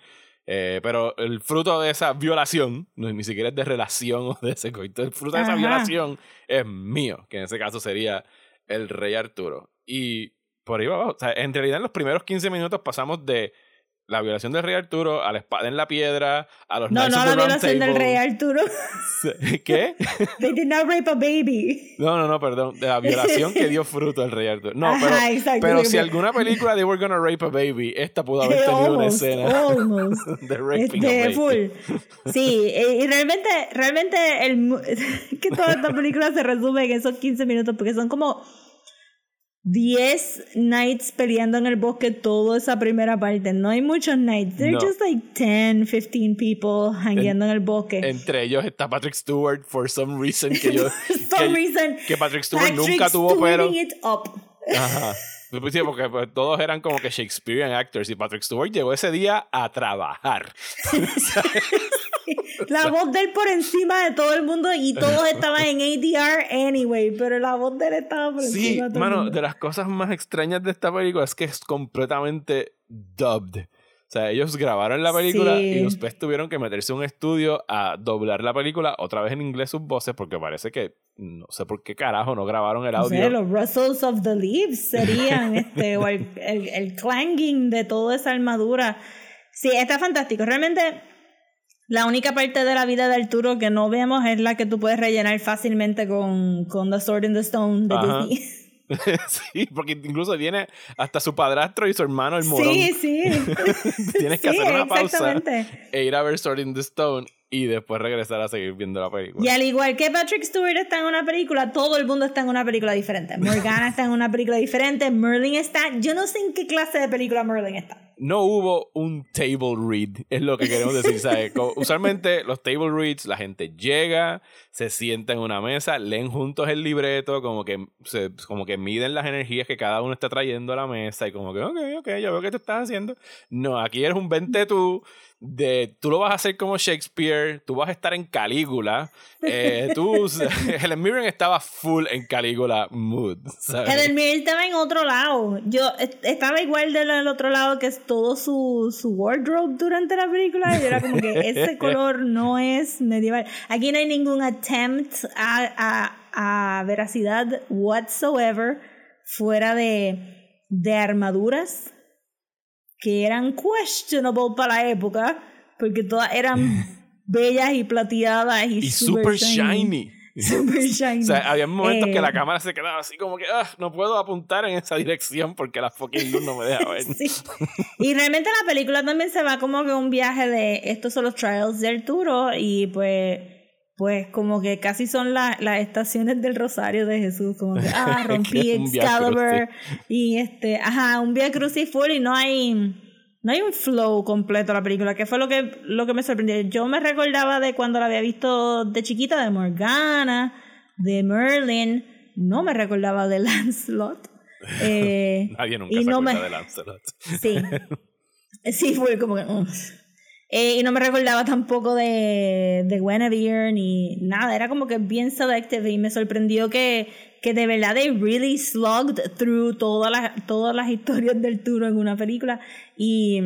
Eh, pero el fruto de esa violación, no, ni siquiera es de relación o de ese coito, el fruto de esa Ajá. violación es mío, que en ese caso sería el rey Arturo. Y por ahí va abajo. O sea, en realidad en los primeros 15 minutos pasamos de la violación del rey Arturo a la espada en la piedra, a los No, no of la violación del rey Arturo. ¿Qué? They did not rape a baby. No, no, no, perdón. De la violación que dio fruto el rey Arturo. No, Ajá, pero, exacto. pero si alguna película de We're Gonna Rape a Baby, esta pudo haber tenido una escena almost. de raping Este, a baby. full. Sí, y realmente, realmente el, que toda esta película se resume en esos 15 minutos porque son como 10 knights peleando en el bosque toda esa primera parte. No hay muchos knights. They're No. just like 10, 15 people hangueando en, el bosque. Entre ellos está Patrick Stewart, for some reason, que yo... Some que, reason, que Patrick Stewart Patrick nunca tuvo. Stewarding it up. Ajá. Sí, porque pues, todos eran como que Shakespearean actors y Patrick Stewart llegó ese día a trabajar. La voz de él por encima de todo el mundo y todos estaban en ADR anyway, pero la voz de él estaba por Sí, encima de todo el mano, mundo. de las cosas más extrañas de esta película es que es completamente dubbed. O sea, ellos grabaron la película Sí. y después tuvieron que meterse a un estudio a doblar la película otra vez en inglés sus voces porque parece que no sé por qué carajo no grabaron el No sé, audio. los rustles of the leaves serían este, o el, el, el clanging de toda esa armadura. Sí, está fantástico. Realmente, la única parte de la vida de Arturo que no vemos es la que tú puedes rellenar fácilmente con, con The Sword in the Stone de Ajá. Disney. sí, porque incluso viene hasta su padrastro y su hermano el morón. Sí, sí. Tienes que Sí, hacer una pausa e ir a ver Sword in the Stone y después regresar a seguir viendo la película. Y al igual que Patrick Stewart está en una película, todo el mundo está en una película diferente. Morgana está en una película diferente, Merlin está... Yo no sé en qué clase de película Merlin está. no hubo un table read, es lo que queremos decir, ¿sabes? Usualmente los table reads, la gente llega, se sienta en una mesa, leen juntos el libreto, como que, se, como que miden las energías que cada uno está trayendo a la mesa y como que, ok, ok, yo veo que tú estás haciendo. No, aquí eres un vente tú, de, tú lo vas a hacer como Shakespeare, tú vas a estar en Calígula, eh, tú, Helen Mirren estaba full en Calígula mood, ¿sabes? Helen Mirren estaba en otro lado. Yo est- estaba igual del del otro lado que es todo su, su wardrobe durante la película. Y era como que ese color no es medieval. Aquí no hay ningún attempt a, a, a veracidad whatsoever fuera de, de armaduras que eran questionable para la época. Porque todas eran bellas y plateadas y, y super shiny. Super shiny. O sea, había momentos que Eh, la cámara se quedaba así como que "Ah, no puedo apuntar en esa dirección porque la fucking luz no me deja ver. Sí. Y realmente la película también se va como que un viaje de estos son los trials de Arturo y pues pues como que casi son la- las estaciones del rosario de Jesús, como que ah, rompí Excalibur y este, ajá, un Via Crucis full y no hay no hay un flow completo a la película, que fue lo que lo que me sorprendió. Yo me recordaba de cuando la había visto de chiquita de Morgana, de Merlin, no me recordaba de Lancelot. Eh, Nadie nunca y se no me- de Lancelot. Sí. Sí, fue como que. mm. Eh, y no me recordaba tampoco de, de Guinevere ni nada. Era como que bien selective y me sorprendió que, que de verdad they really slugged through todas las, todas las historias del Turo en una película. Y.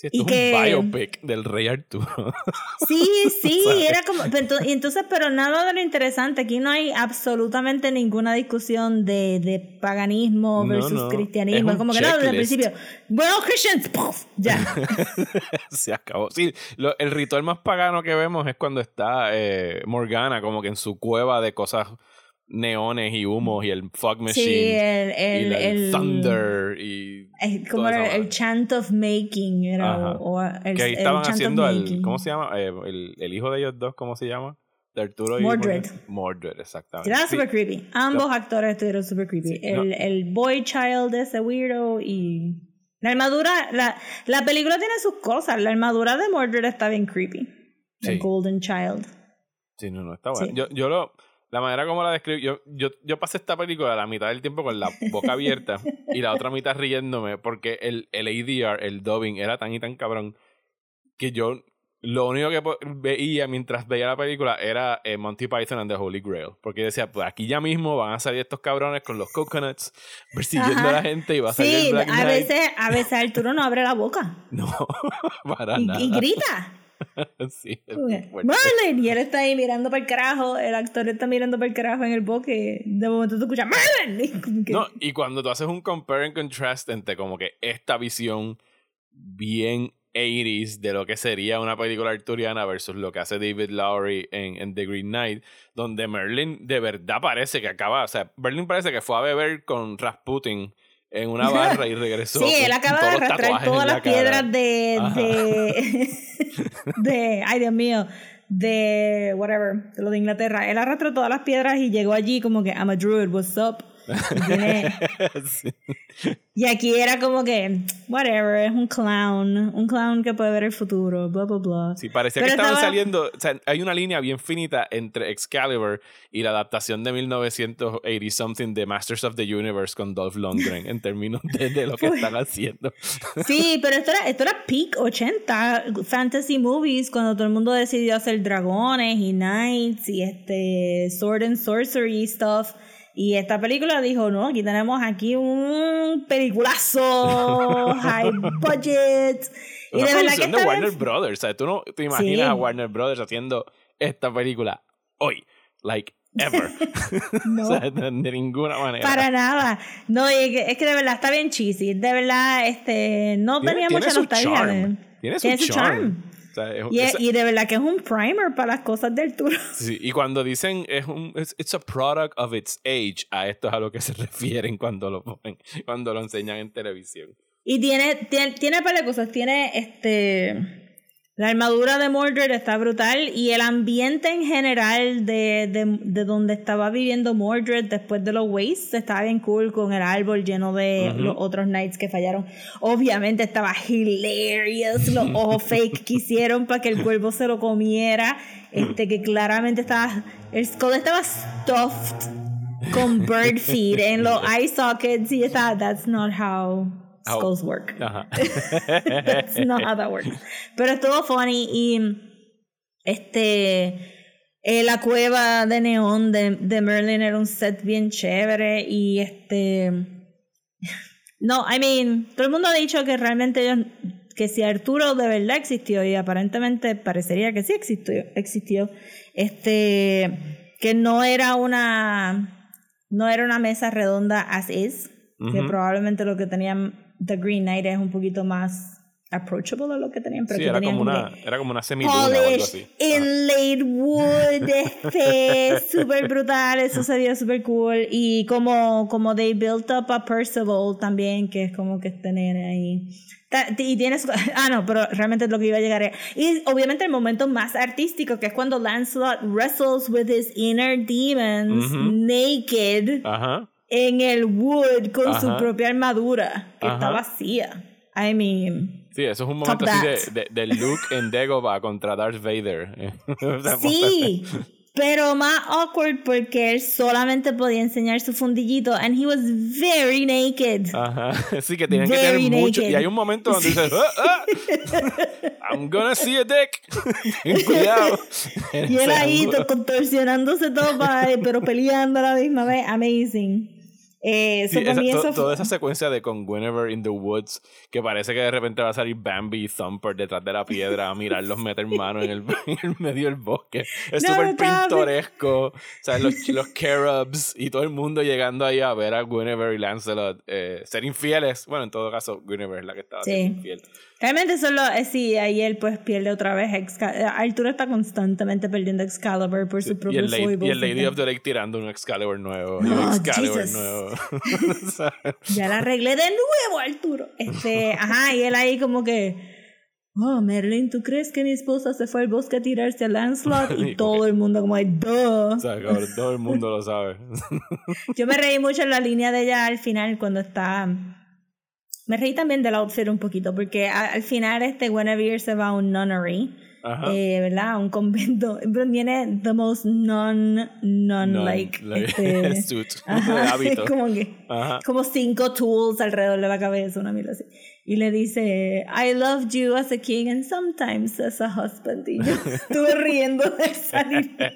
Sí, esto Y es que- un biopic del rey Arturo. Sí, sí, era como. entonces, pero nada de lo interesante. Aquí no hay absolutamente ninguna discusión de, de paganismo versus no, es cristianismo. un como que no, desde el principio. Bueno, Christians, ¡puf! ya. se acabó. Sí, lo- el ritual más pagano que vemos es cuando está eh, Morgana como que en su cueva de cosas neones y humos y el fog machine. Sí, el, y el, la- el el- thunder y es como era el chant of making era o, el, que ahí el estaban haciendo el. ¿cómo se llama? Eh, el, el hijo de ellos dos ¿cómo se llama? de Arturo y Mordred. Mordred exactamente Era Sí. super creepy. Ambos actores estuvieron super creepy. Sí, el, no. el boy child ese weirdo y la armadura, la, la película tiene sus cosas. La armadura de Mordred está bien creepy. Sí. Golden Child. Sí, no, no, está bueno. Yo, yo lo, la manera como la describo, yo, yo, yo pasé esta película la mitad del tiempo con la boca abierta y la otra mitad riéndome porque el, el ADR, el dubbing, era tan y tan cabrón que yo lo único que veía mientras veía la película era eh, Monty Python and the Holy Grail. Porque decía, pues aquí ya mismo van a salir estos cabrones con los coconuts persiguiendo Ajá. a la gente y va a salir Sí, el Black a veces, a veces Arturo no abre la boca. No, para Y, nada. y grita. Sí, y él está ahí mirando para el carajo, el actor está mirando para el carajo en el bosque, de momento tú escuchas que- No, y cuando tú haces un compare and contrast entre como que esta visión bien 80s de lo que sería una película arturiana versus lo que hace David Lowry en, en The Green Knight, donde Merlin de verdad parece que acaba, o sea, Merlin parece que fue a beber con Rasputin en una barra y regresó. Sí, él acaba de arrastrar todas la las piedras de, de, ay Dios mío, de whatever, de lo de Inglaterra. Él arrastró todas las piedras y llegó allí como que I'm a druid, what's up? Sí. y aquí era como que whatever, es un clown, un clown que puede ver el futuro, bla bla bla. Sí, parecía Pero que estaban estaba- saliendo. O sea, hay una línea bien finita entre Excalibur y la adaptación de 1980 something de Masters of the Universe con Dolph Lundgren en términos de, de lo que están haciendo. Sí, pero esto era, esto era peak 80 fantasy movies cuando todo el mundo decidió hacer dragones y knights y este sword and sorcery stuff. Y esta película dijo, no, aquí tenemos aquí un peliculazo, high budget. Y Una de verdad que de Warner bien- Brothers. O sea, tú no te imaginas Sí. a Warner Brothers haciendo esta película hoy. Like, ever. No. o sea, de, ninguna manera. Para nada. No, y es que, de verdad está bien cheesy. De verdad, este, no Tiene- tenía tiene mucha su nostalgia. charm. de- Tiene su charm. Es- Y, es- esa- y de verdad que es un primer para las cosas del tour. Sí, y cuando dicen es un it's, it's a product of its age, a esto es a lo que se refieren cuando lo ponen, cuando lo enseñan en televisión. Y tiene, tiene, tiene par de cosas. Tiene este. La armadura de Mordred está brutal. Y el ambiente en general de, de, de donde estaba viviendo Mordred después de los Wastes estaba bien cool con el árbol lleno de los otros Knights que fallaron. Obviamente estaba hilarious los ojos fake que hicieron para que el cuervo se lo comiera. Este que claramente estaba. El skull estaba stuffed con bird feed en los eye sockets y estaba. That's not how How- skulls work. Ajá. That's not how that works. Pero estuvo funny y este eh, la cueva de neón de, de Merlin era un set bien chévere y este no, I mean, todo el mundo ha dicho que realmente ellos que si Arturo de verdad existió y aparentemente parecería que sí existió, existió este que no era una no era una mesa redonda as is, que Ujú. probablemente lo que tenían The Green Knight es un poquito más approachable a lo que tenían, pero Sí, que era tenían como una, era como una semiduna o algo así. Ajá. inlaid wood, este, súper brutal, eso se vio súper cool. Y como, como they built up a Percival también, que es como que este nene ahí. Y tienes, ah no, pero realmente lo que iba a llegar era, y obviamente el momento más artístico, que es cuando Lancelot wrestles with his inner demons, Ujú. naked, Ajá. En el wood, con su Ajá. propia armadura, que Ajá. está vacía. I mean... Sí, eso es un momento así de, de, de Luke en Dagobah contra Darth Vader. Sí, pero más awkward porque él solamente podía enseñar su fundillito and he was very naked. Ajá. Sí, que tienen que Very tener mucho. naked. Y hay un momento donde dices, "Ah, ah, I'm gonna see a dick. Ten Cuidado. Y él ahí contorsionándose todo, pa- pero peleando a la misma vez. Amazing. Eh, Sí, esa- to- toda esa secuencia de con Guinevere in the Woods, que parece que de repente va a salir Bambi y Thumper detrás de la piedra a mirarlos meter mano en el, en el medio del bosque. Es No, súper pintoresco. O sea, los, los Carobs y todo el mundo llegando ahí a ver a Guinevere y Lancelot eh, ser infieles. Bueno, en todo caso, Guinevere es la que estaba Sí. siendo infiel. Realmente solo, eh, sí, ahí él pues pierde otra vez. Exca- eh, Arturo está constantemente perdiendo Excalibur por su Y propio el, Lady, foibles y el Lady y of the Lake tirando un Excalibur nuevo. y un No, Excalibur Jesus. nuevo. Ya la arreglé de nuevo, Arturo. Este, ajá, y él ahí como que. Oh, Merlin, ¿tú crees que mi esposa se fue al bosque a tirarse a Lancelot? Y Y todo el mundo como, duh. o sea, cabrón, todo el mundo lo sabe. Yo me reí mucho en la línea de ella al final cuando está. Me reí también del outfit un poquito, porque a- al final este Guinevere se va a un nunnery, eh, ¿verdad? A un convento. Pero tiene the most non, non, No, like. like, este, suit, ajá, hábito. como que. Ajá. como cinco tools alrededor de la cabeza, una mierda así. Y le dice, I loved you as a king and sometimes as a husband. Y yo estuve riendo de línea.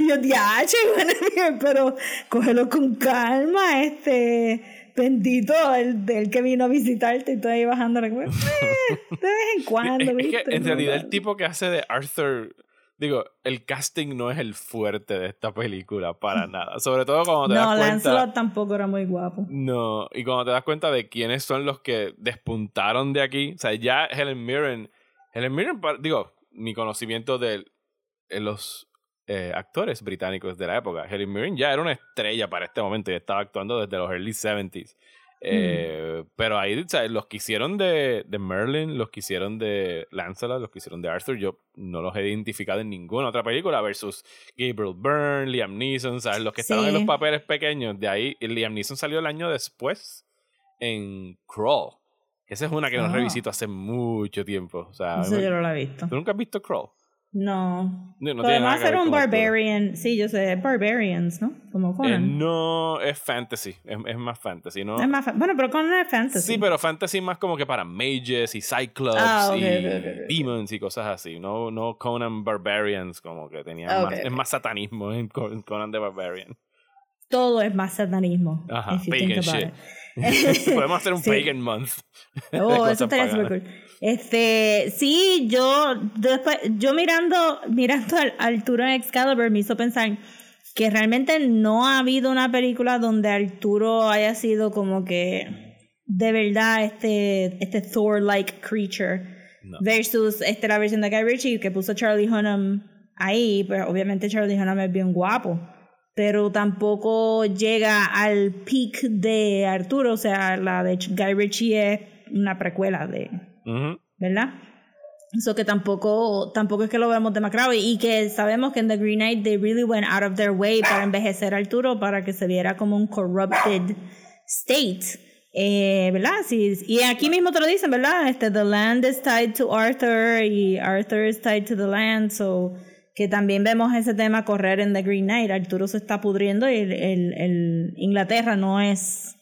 Y yo, diache, Guinevere, pero cógelo con calma, este bendito, el del que vino a visitarte y tú ahí bajando la. Eh, de vez en cuando, Es- que en No, realidad no. el tipo que hace de Arthur, digo, el casting no es el fuerte de esta película para nada. Sobre todo cuando te No, das cuenta. Lancelot tampoco era muy guapo. No, y cuando te das cuenta de quiénes son los que despuntaron de aquí, o sea, ya Helen Mirren, Helen Mirren, digo, mi conocimiento de los eh, actores británicos de la época, Helen Mirren ya era una estrella para este momento y estaba actuando desde los early 70s. Eh, Pero ahí, sea, los que hicieron de, de Merlin, los que hicieron de Lancelot, los que hicieron de Arthur, yo no los he identificado en ninguna otra película versus Gabriel Byrne, Liam Neeson, ¿sabes? Los que estaban en los papeles pequeños, de ahí, y Liam Neeson salió el año después en Crawl. Esa es una que no Ah. revisito hace mucho tiempo. O sea, Eso me- yo no lo he visto. ¿tú nunca has visto Crawl? No. No, Podemos hacer un. Barbarian. Sí, yo sé, Barbarians, ¿no? Como Eh, Conan. no, es fantasy, es, es más fantasy, ¿no? Es más bueno, pero Conan es fantasy. Sí, pero fantasy más como que para mages y cyclops Ah, ok, y ok, ok, ok. demons y cosas así. No, no Conan Barbarians, como que tenía Ah, más, es más satanismo en Con- Conan the Barbarian. Todo es más satanismo. Ajá, if you pagan think about shit. it. Podemos hacer un Sí. pagan month. Oh, eso estaría súper cool. Este, sí, yo después, yo mirando, mirando al Arturo en Excalibur me hizo pensar que realmente no ha habido una película donde Arturo haya sido como que de verdad este, este Thor-like creature No. versus este, la versión de Guy Ritchie que puso Charlie Hunnam ahí, pues obviamente Charlie Hunnam es bien guapo, pero tampoco llega al peak de Arturo, o sea, la de Guy Ritchie es una precuela de, Ujú. ¿verdad? Eso que tampoco, tampoco es que lo veamos demacrado y, y que sabemos que en The Green Knight they really went out of their way para envejecer a Arturo para que se viera como un corrupted state. Eh, ¿Verdad? Sí, y aquí mismo te lo dicen, ¿verdad? Este, the land is tied to Arthur y Arthur is tied to the land, so que también vemos ese tema correr en The Green Knight. Arturo se está pudriendo y el, el- el Inglaterra no es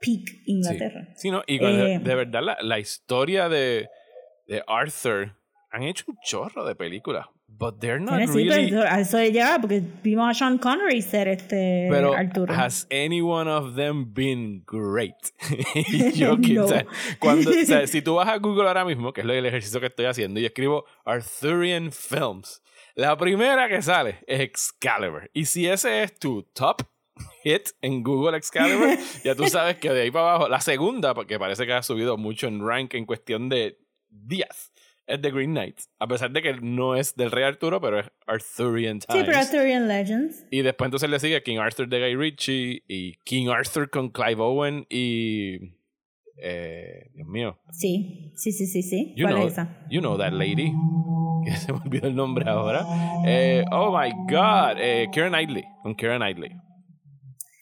peak Inglaterra. Sí, no, y Eh, de verdad la, la historia de, de Arthur han hecho un chorro de películas, but they're not sí, really. pero a eso llega porque vimos a Sean Connery ser este Pero Arturo. has any one of them been great? Yo No. o sea, cuando, o sea, si tú vas a Google ahora mismo, que es lo- el ejercicio que estoy haciendo, y escribo Arthurian Films, la primera que sale es Excalibur. Y si ese es tu top hit en Google Excalibur, ya tú sabes que de ahí para abajo, la segunda, porque parece que ha subido mucho en rank en cuestión de días, es The Green Knight. A pesar de que no es del Rey Arturo, pero es Arthurian Times. sí, pero Arthurian Legends. Y después entonces le sigue King Arthur de Guy Ritchie y King Arthur con Clive Owen y... Eh, Dios mío. Sí, sí, sí, sí, sí. You ¿Cuál know, es esa? you know that lady. Que se me olvidó el nombre ahora. Eh, oh my God. Eh, Keira Knightley. Con Keira Knightley.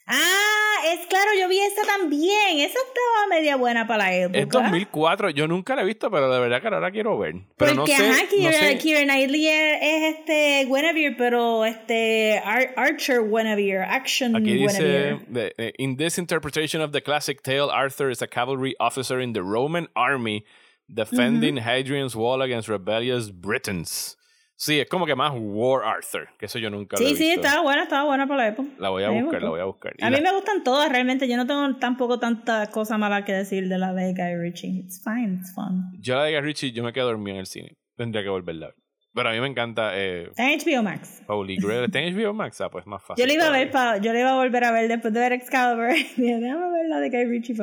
Ah, es claro, yo vi esa también. Esa estaba media buena para la época. Es 2004. Yo nunca la he visto, pero de verdad que ahora quiero ver. Pero Porque, no sé, ajá, no Keira, sé- Keira Knightley es, es este Guinevere, pero este Ar- Archer Guinevere, Action Aquí dice, Guinevere. the- eh, in this interpretation of the classic tale, Arthur is a cavalry officer in the Roman army defending Hadrian's wall against rebellious Britons. Sí, es como que más War Arthur, que eso yo nunca lo he Sí, sí, estaba buena, estaba buena para la época. La voy a me buscar, la gustó. voy a buscar. Y A la- mí me gustan todas, realmente. Yo no tengo tampoco tanta cosa mala que decir de la de Guy Ritchie. It's fine, it's fun. Yo la de Guy Ritchie, yo me quedé dormido en el cine. Tendría que volverla a ver. Pero a mí me encanta eh, Está en HBO Max. Holy Grail. ¿Está en HBO Max? Ah, pues más fácil. Yo le iba a ver, pa, yo le iba a volver a ver después de ver Excalibur. Dije, déjame ver la de Guy Ritchie,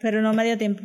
pero no me dio tiempo.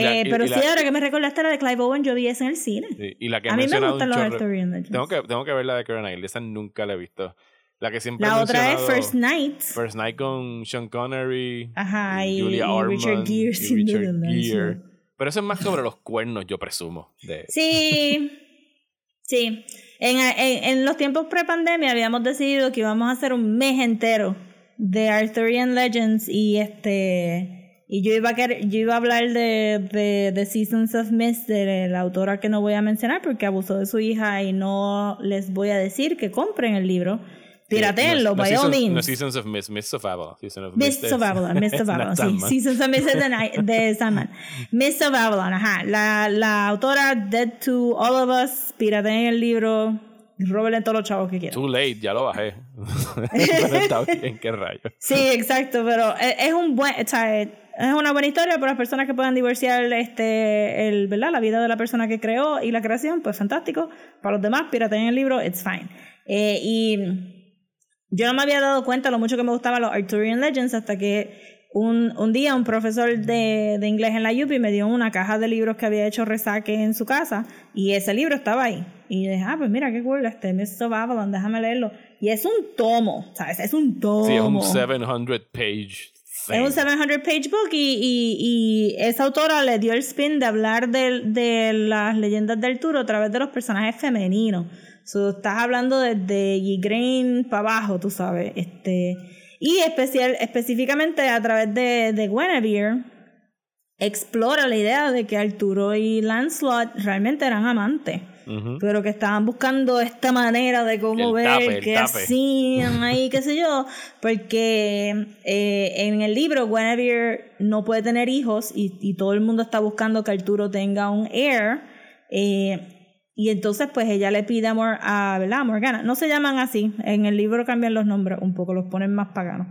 La- Eh, y- pero y sí, la- ahora que me recordaste la de Clive Owen, yo vi esa en el cine. Sí, y la que A mí me gustan los chorro- Arthurian Legends. Tengo que, tengo que ver la de Karen Knightley. Esa nunca la he visto. La que siempre La he otra es First Night. First Night con Sean Connery. Ajá, y- Julia Ormond. Richard Gere y siendo Richard The Gere. Pero eso es más sobre los cuernos, yo presumo. De, Sí, sí. En, en, en los tiempos pre-pandemia habíamos decidido que íbamos a hacer un mes entero de Arthurian Legends y este y yo iba a querer- yo iba a hablar de, de, de Seasons of Mist de la autora que no voy a mencionar porque abusó de su hija y no les voy a decir que compren el libro. Pirateenlo, no, no by all Seasons- means. No Seasons of Mist, Mist of Avalon. Season of Mists of Avalon, Mists of es Avalon, sí. Seasons of Mist de, de Sandman. Mists of Avalon, ajá. La, la autora Dead to All of Us, pirateen el libro, róbenle todos los chavos que quieran. Too late, ya lo bajé. Pero está bien, qué rayo. Sí, exacto, pero es, es un buen, o sea, es una buena historia para las personas que puedan divorciar este, el, ¿verdad? la vida de la persona que creó y la creación, pues fantástico. Para los demás, pirateen el libro, it's fine. Eh, y yo no me había dado cuenta lo mucho que me gustaban los Arthurian Legends hasta que un, un día un profesor de, de inglés en la UPI me dio una caja de libros que había hecho Resaque en su casa y ese libro estaba ahí. Y dije, ah, pues mira qué cool, este Mist of Avalon, déjame leerlo. Y es un tomo, ¿sabes? Es un tomo. Sí, es un 700 page. Es un 700 page book y, y, y esa autora le dio el spin de hablar de, de las leyendas del Arturo a través de los personajes femeninos. So, estás hablando desde Ygraine para abajo, tú sabes. Este, y especial, específicamente a través de, de Guinevere, explora la idea de que Arturo y Lancelot realmente eran amantes. Ujú. Pero que estaban buscando esta manera de cómo El ver tape, qué tape. hacían ahí, qué sé yo. Porque eh, en el libro Guinevere no puede tener hijos y, y todo el mundo está buscando que Arturo tenga un heir. eh, y entonces pues ella le pide amor a, ¿verdad? a Morgana. No se llaman así. En el libro cambian los nombres un poco, los ponen más paganos.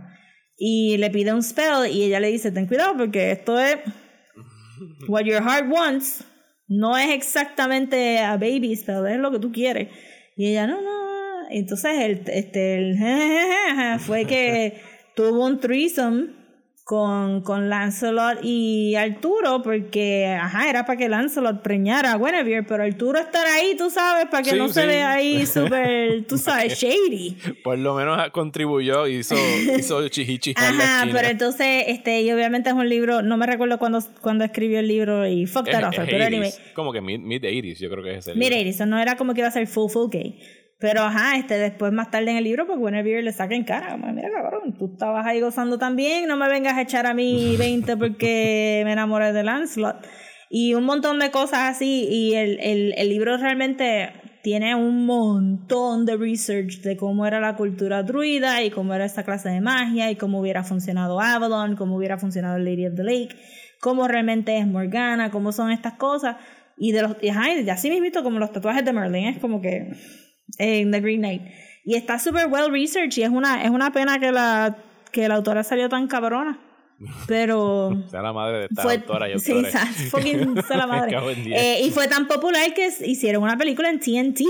Y le pide un spell y ella le dice, ten cuidado porque esto es what your heart wants. No es exactamente a baby spell, es lo que tú quieres. Y ella, no, no. Entonces el, este, el fue que tuvo un threesome con, con Lancelot y Arturo, porque, ajá, era para que Lancelot preñara a Guinevere, pero Arturo estar ahí, tú sabes, para que Sí, no se sí. vea ahí súper, tú sabes, shady. Por lo menos contribuyó y hizo, hizo chihichi en Ajá, esquina. pero entonces, este, y obviamente es un libro, no me recuerdo cuando, cuando escribió el libro y fuck Es- that es author, pero 80s, anyway, Como que mid, mid 80s, yo creo que es el. mira, eso no era como que iba a ser full, full gay. Pero ajá, este, después más tarde en el libro, pues Guinevere le saca en cara, mira cabrón, tú estabas ahí gozando también, no me vengas a echar a mí 20 porque me enamoré de Lancelot. Y un montón de cosas así, y el, el, el libro realmente tiene un montón de research de cómo era la cultura druida y cómo era esta clase de magia y cómo hubiera funcionado Avalon, cómo hubiera funcionado Lady of the Lake, cómo realmente es Morgana, cómo son estas cosas. Y de los, y ajá, y así mismo como los tatuajes de Merlin, es como que en The Green Knight. Y está súper well researched y es una, es una pena que la, que la autora salió tan cabrona. Pero Sea la madre de esta fue, autora y sí, autores. sa- fucking sea la madre. Eh, y fue tan popular que hicieron una película en TNT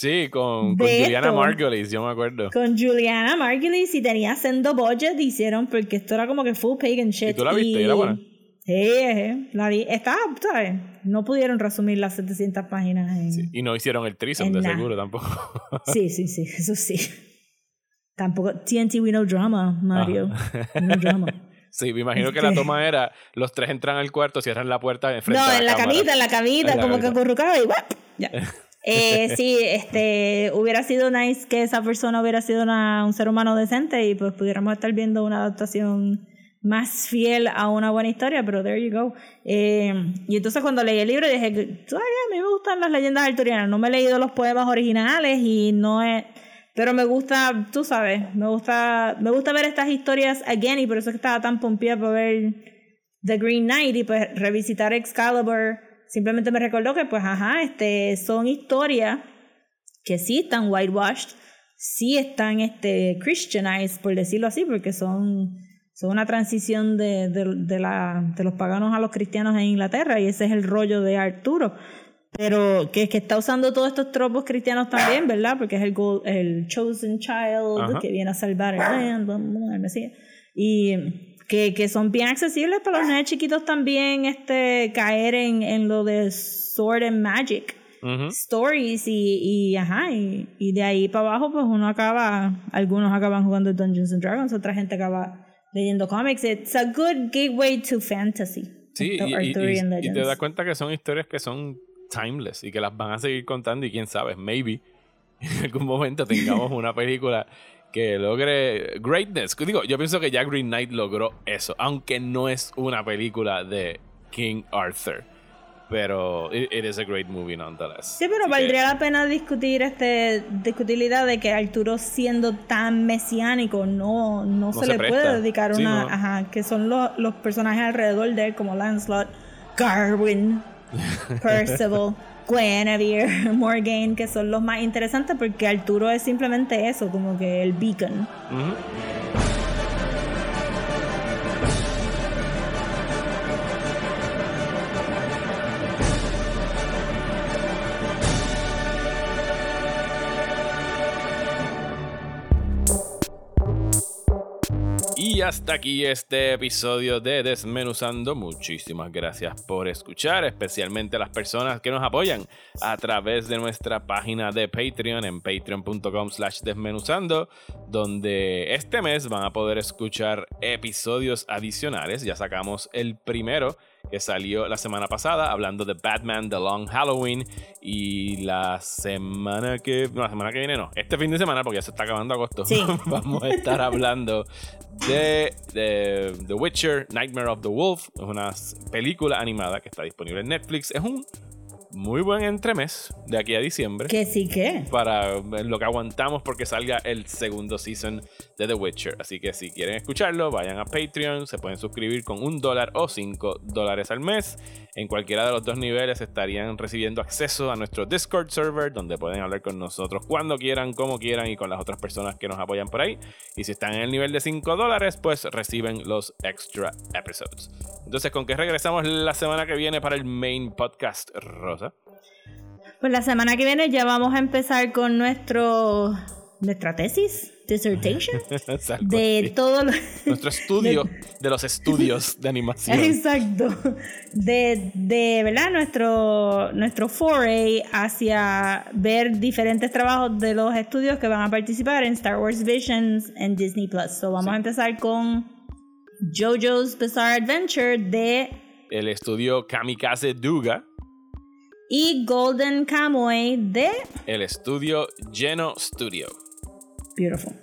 Sí, con, con Juliana. Margulies, yo me acuerdo. con Juliana Margulies y tenía sendo budget hicieron porque esto era como que full pagan shit. ¿Y tú la viste? ¿Y era buena? Sí, la vi. Estaba, ¿sabes? No pudieron resumir las 700 páginas en... Sí, Y no hicieron el En de nada. seguro tampoco. Sí, sí, sí, eso sí. Tampoco TNT we no drama, Mario. Ah. No drama. Sí, me imagino que la Este- toma era los tres entran al cuarto, cierran la puerta enfrente No, en la cámara. camita, en la camita, En la como camita. que acurrucado y ¡guap! ya. Eh, sí, este, hubiera sido nice que esa persona hubiera sido una- un ser humano decente y pues pudiéramos estar viendo una adaptación más fiel a una buena historia, pero there you go. Eh, y entonces cuando leí el libro dije, que, "Ay, a mí me gustan las leyendas arturianas, no me he leído los poemas originales y no he... Pero me gusta, tú sabes, me gusta, me gusta ver estas historias again y por eso es que estaba tan pompeada para ver The Green Knight y pues revisitar Excalibur simplemente me recordó que pues ajá, este son historias que sí están whitewashed, sí están este christianized por decirlo así, porque son son una transición de, de, de la, de los paganos a los cristianos en Inglaterra y ese es el rollo de Arturo. Pero que, que está usando todos estos tropos cristianos también, ¿verdad? Porque es el, el chosen child Ajá. que viene a salvar el land, el Mesías. Y que, que son bien accesibles para los niños chiquitos también este caer en, en lo de Sword and Magic Ujú. stories y, y ajá y, y de ahí para abajo pues uno acaba algunos acaban jugando Dungeons and Dragons otra gente acaba leyendo cómics it's a good gateway to fantasy Sí, y, y- y- y te das cuenta que son historias que son timeless y que las van a seguir contando y quién sabe, maybe en algún momento tengamos una película que logre greatness. Digo, yo pienso que ya Green Knight logró eso, aunque no es una película de King Arthur. Pero it, it is a great movie nonetheless. Sí, pero Así que- valdría la pena discutir este idea de que Arturo siendo tan mesiánico no, no, se, se le presta. puede dedicar Sí, una no. ajá, que son los, los personajes alrededor de él como Lancelot, Garwin, Percival, Guinevere, Morgaine, que son los más interesantes porque Arturo es simplemente eso, como que el beacon. Ujú. Y hasta aquí este episodio de Desmenuzando. Muchísimas gracias por escuchar, especialmente a las personas que nos apoyan a través de nuestra página de Patreon en patreon.com slash desmenuzando, donde este mes van a poder escuchar episodios adicionales. Ya sacamos el primero que salió la semana pasada hablando de Batman The Long Halloween y la semana que no, la semana que viene no, este fin de semana porque ya se está acabando agosto. Sí. vamos a estar hablando de, de The Witcher Nightmare of the Wolf, es una película animada que está disponible en Netflix. Es un muy buen entremés de aquí a diciembre Que sí que. para lo que aguantamos porque salga el segundo season de The Witcher. Así que si quieren escucharlo, vayan a Patreon, se pueden suscribir con un dólar o cinco dólares al mes. En cualquiera de los dos niveles estarían recibiendo acceso a nuestro Discord server, donde pueden hablar con nosotros cuando quieran, como quieran y con las otras personas que nos apoyan por ahí. Y si están en el nivel de 5 dólares, pues reciben los extra episodes. Entonces, ¿con qué regresamos la semana que viene para el main podcast, Rosa? Pues la semana que viene ya vamos a empezar con nuestro nuestra tesis, dissertation de todo lo Nuestro estudio de los estudios de animación. Exacto. De, de ¿verdad? Nuestro, nuestro foray hacia ver diferentes trabajos de los estudios que van a participar en Star Wars Visions en Disney Plus. So vamos Sí. a empezar con JoJo's Bizarre Adventure de El estudio Kamikaze Duga. Y Golden Kamuy de El estudio Geno Studio. Beautiful.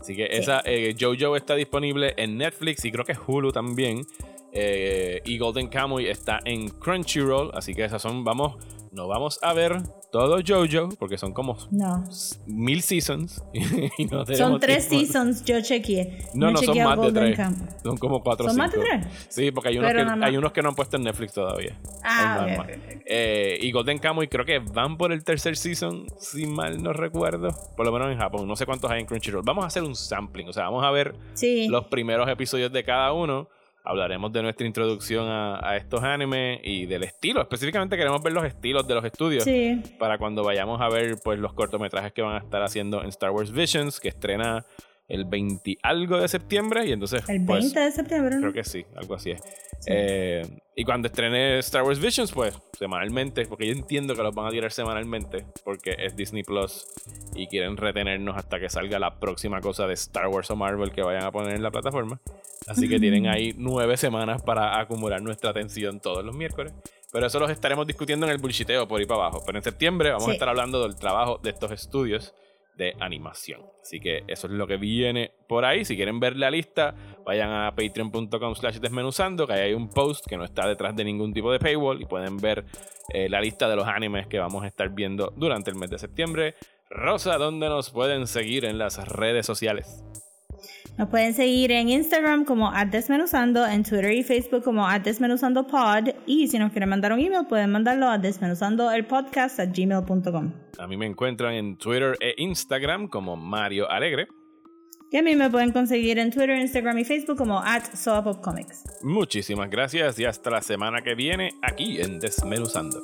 Así que esa eh, JoJo está disponible en Netflix y creo que Hulu también. Eh, y Golden Kamuy está en Crunchyroll. Así que esas son, vamos, no vamos a ver todo JoJo porque son como No. mil seasons. y no Son tres tiempo. seasons, yo chequeé. No, no, son más de tres. Son como cuatro ¿Son más de tres? Sí, porque hay unos, Pero que, no, hay unos que no han puesto en Netflix todavía. Ah, Hay más, ok, más. ok, ok. Eh, y Golden Kamuy creo que van por el tercer season, si mal no recuerdo. Por lo menos en Japón. No sé cuántos hay en Crunchyroll. Vamos a hacer un sampling. O sea, vamos a ver Sí. los primeros episodios de cada uno. Hablaremos de nuestra introducción a, a estos animes y del estilo. Específicamente queremos ver los estilos de los estudios. Sí. Para cuando vayamos a ver pues los cortometrajes que van a estar haciendo en Star Wars Visions, que estrena el 20 algo de septiembre. Y entonces. El 20 pues, de septiembre. Creo que sí, algo así es. Eh, y cuando estrene Star Wars Visions, pues semanalmente, porque yo entiendo que los van a tirar semanalmente, porque es Disney Plus y quieren retenernos hasta que salga la próxima cosa de Star Wars o Marvel que vayan a poner en la plataforma. Así que tienen ahí nueve semanas para acumular nuestra atención todos los miércoles. Pero eso los estaremos discutiendo en el bullshiteo por ahí para abajo. Pero en septiembre vamos Sí. a estar hablando del trabajo de estos estudios de animación. Así que eso es lo que viene por ahí. Si quieren ver la lista, vayan a patreon.com slash desmenuzando, que ahí hay un post que no está detrás de ningún tipo de paywall y pueden ver eh, la lista de los animes que vamos a estar viendo durante el mes de septiembre. Rosa, ¿dónde nos pueden seguir en las redes sociales? Nos pueden seguir en Instagram como @desmenuzando, en Twitter y Facebook como @desmenuzandopod y si nos quieren mandar un email pueden mandarlo a desmenuzandoelpodcast@gmail.com. A mí me encuentran en Twitter e Instagram como Mario Alegre. Y a mí me pueden conseguir en Twitter, Instagram y Facebook como @soapopcomics. Muchísimas gracias y hasta la semana que viene aquí en Desmenuzando.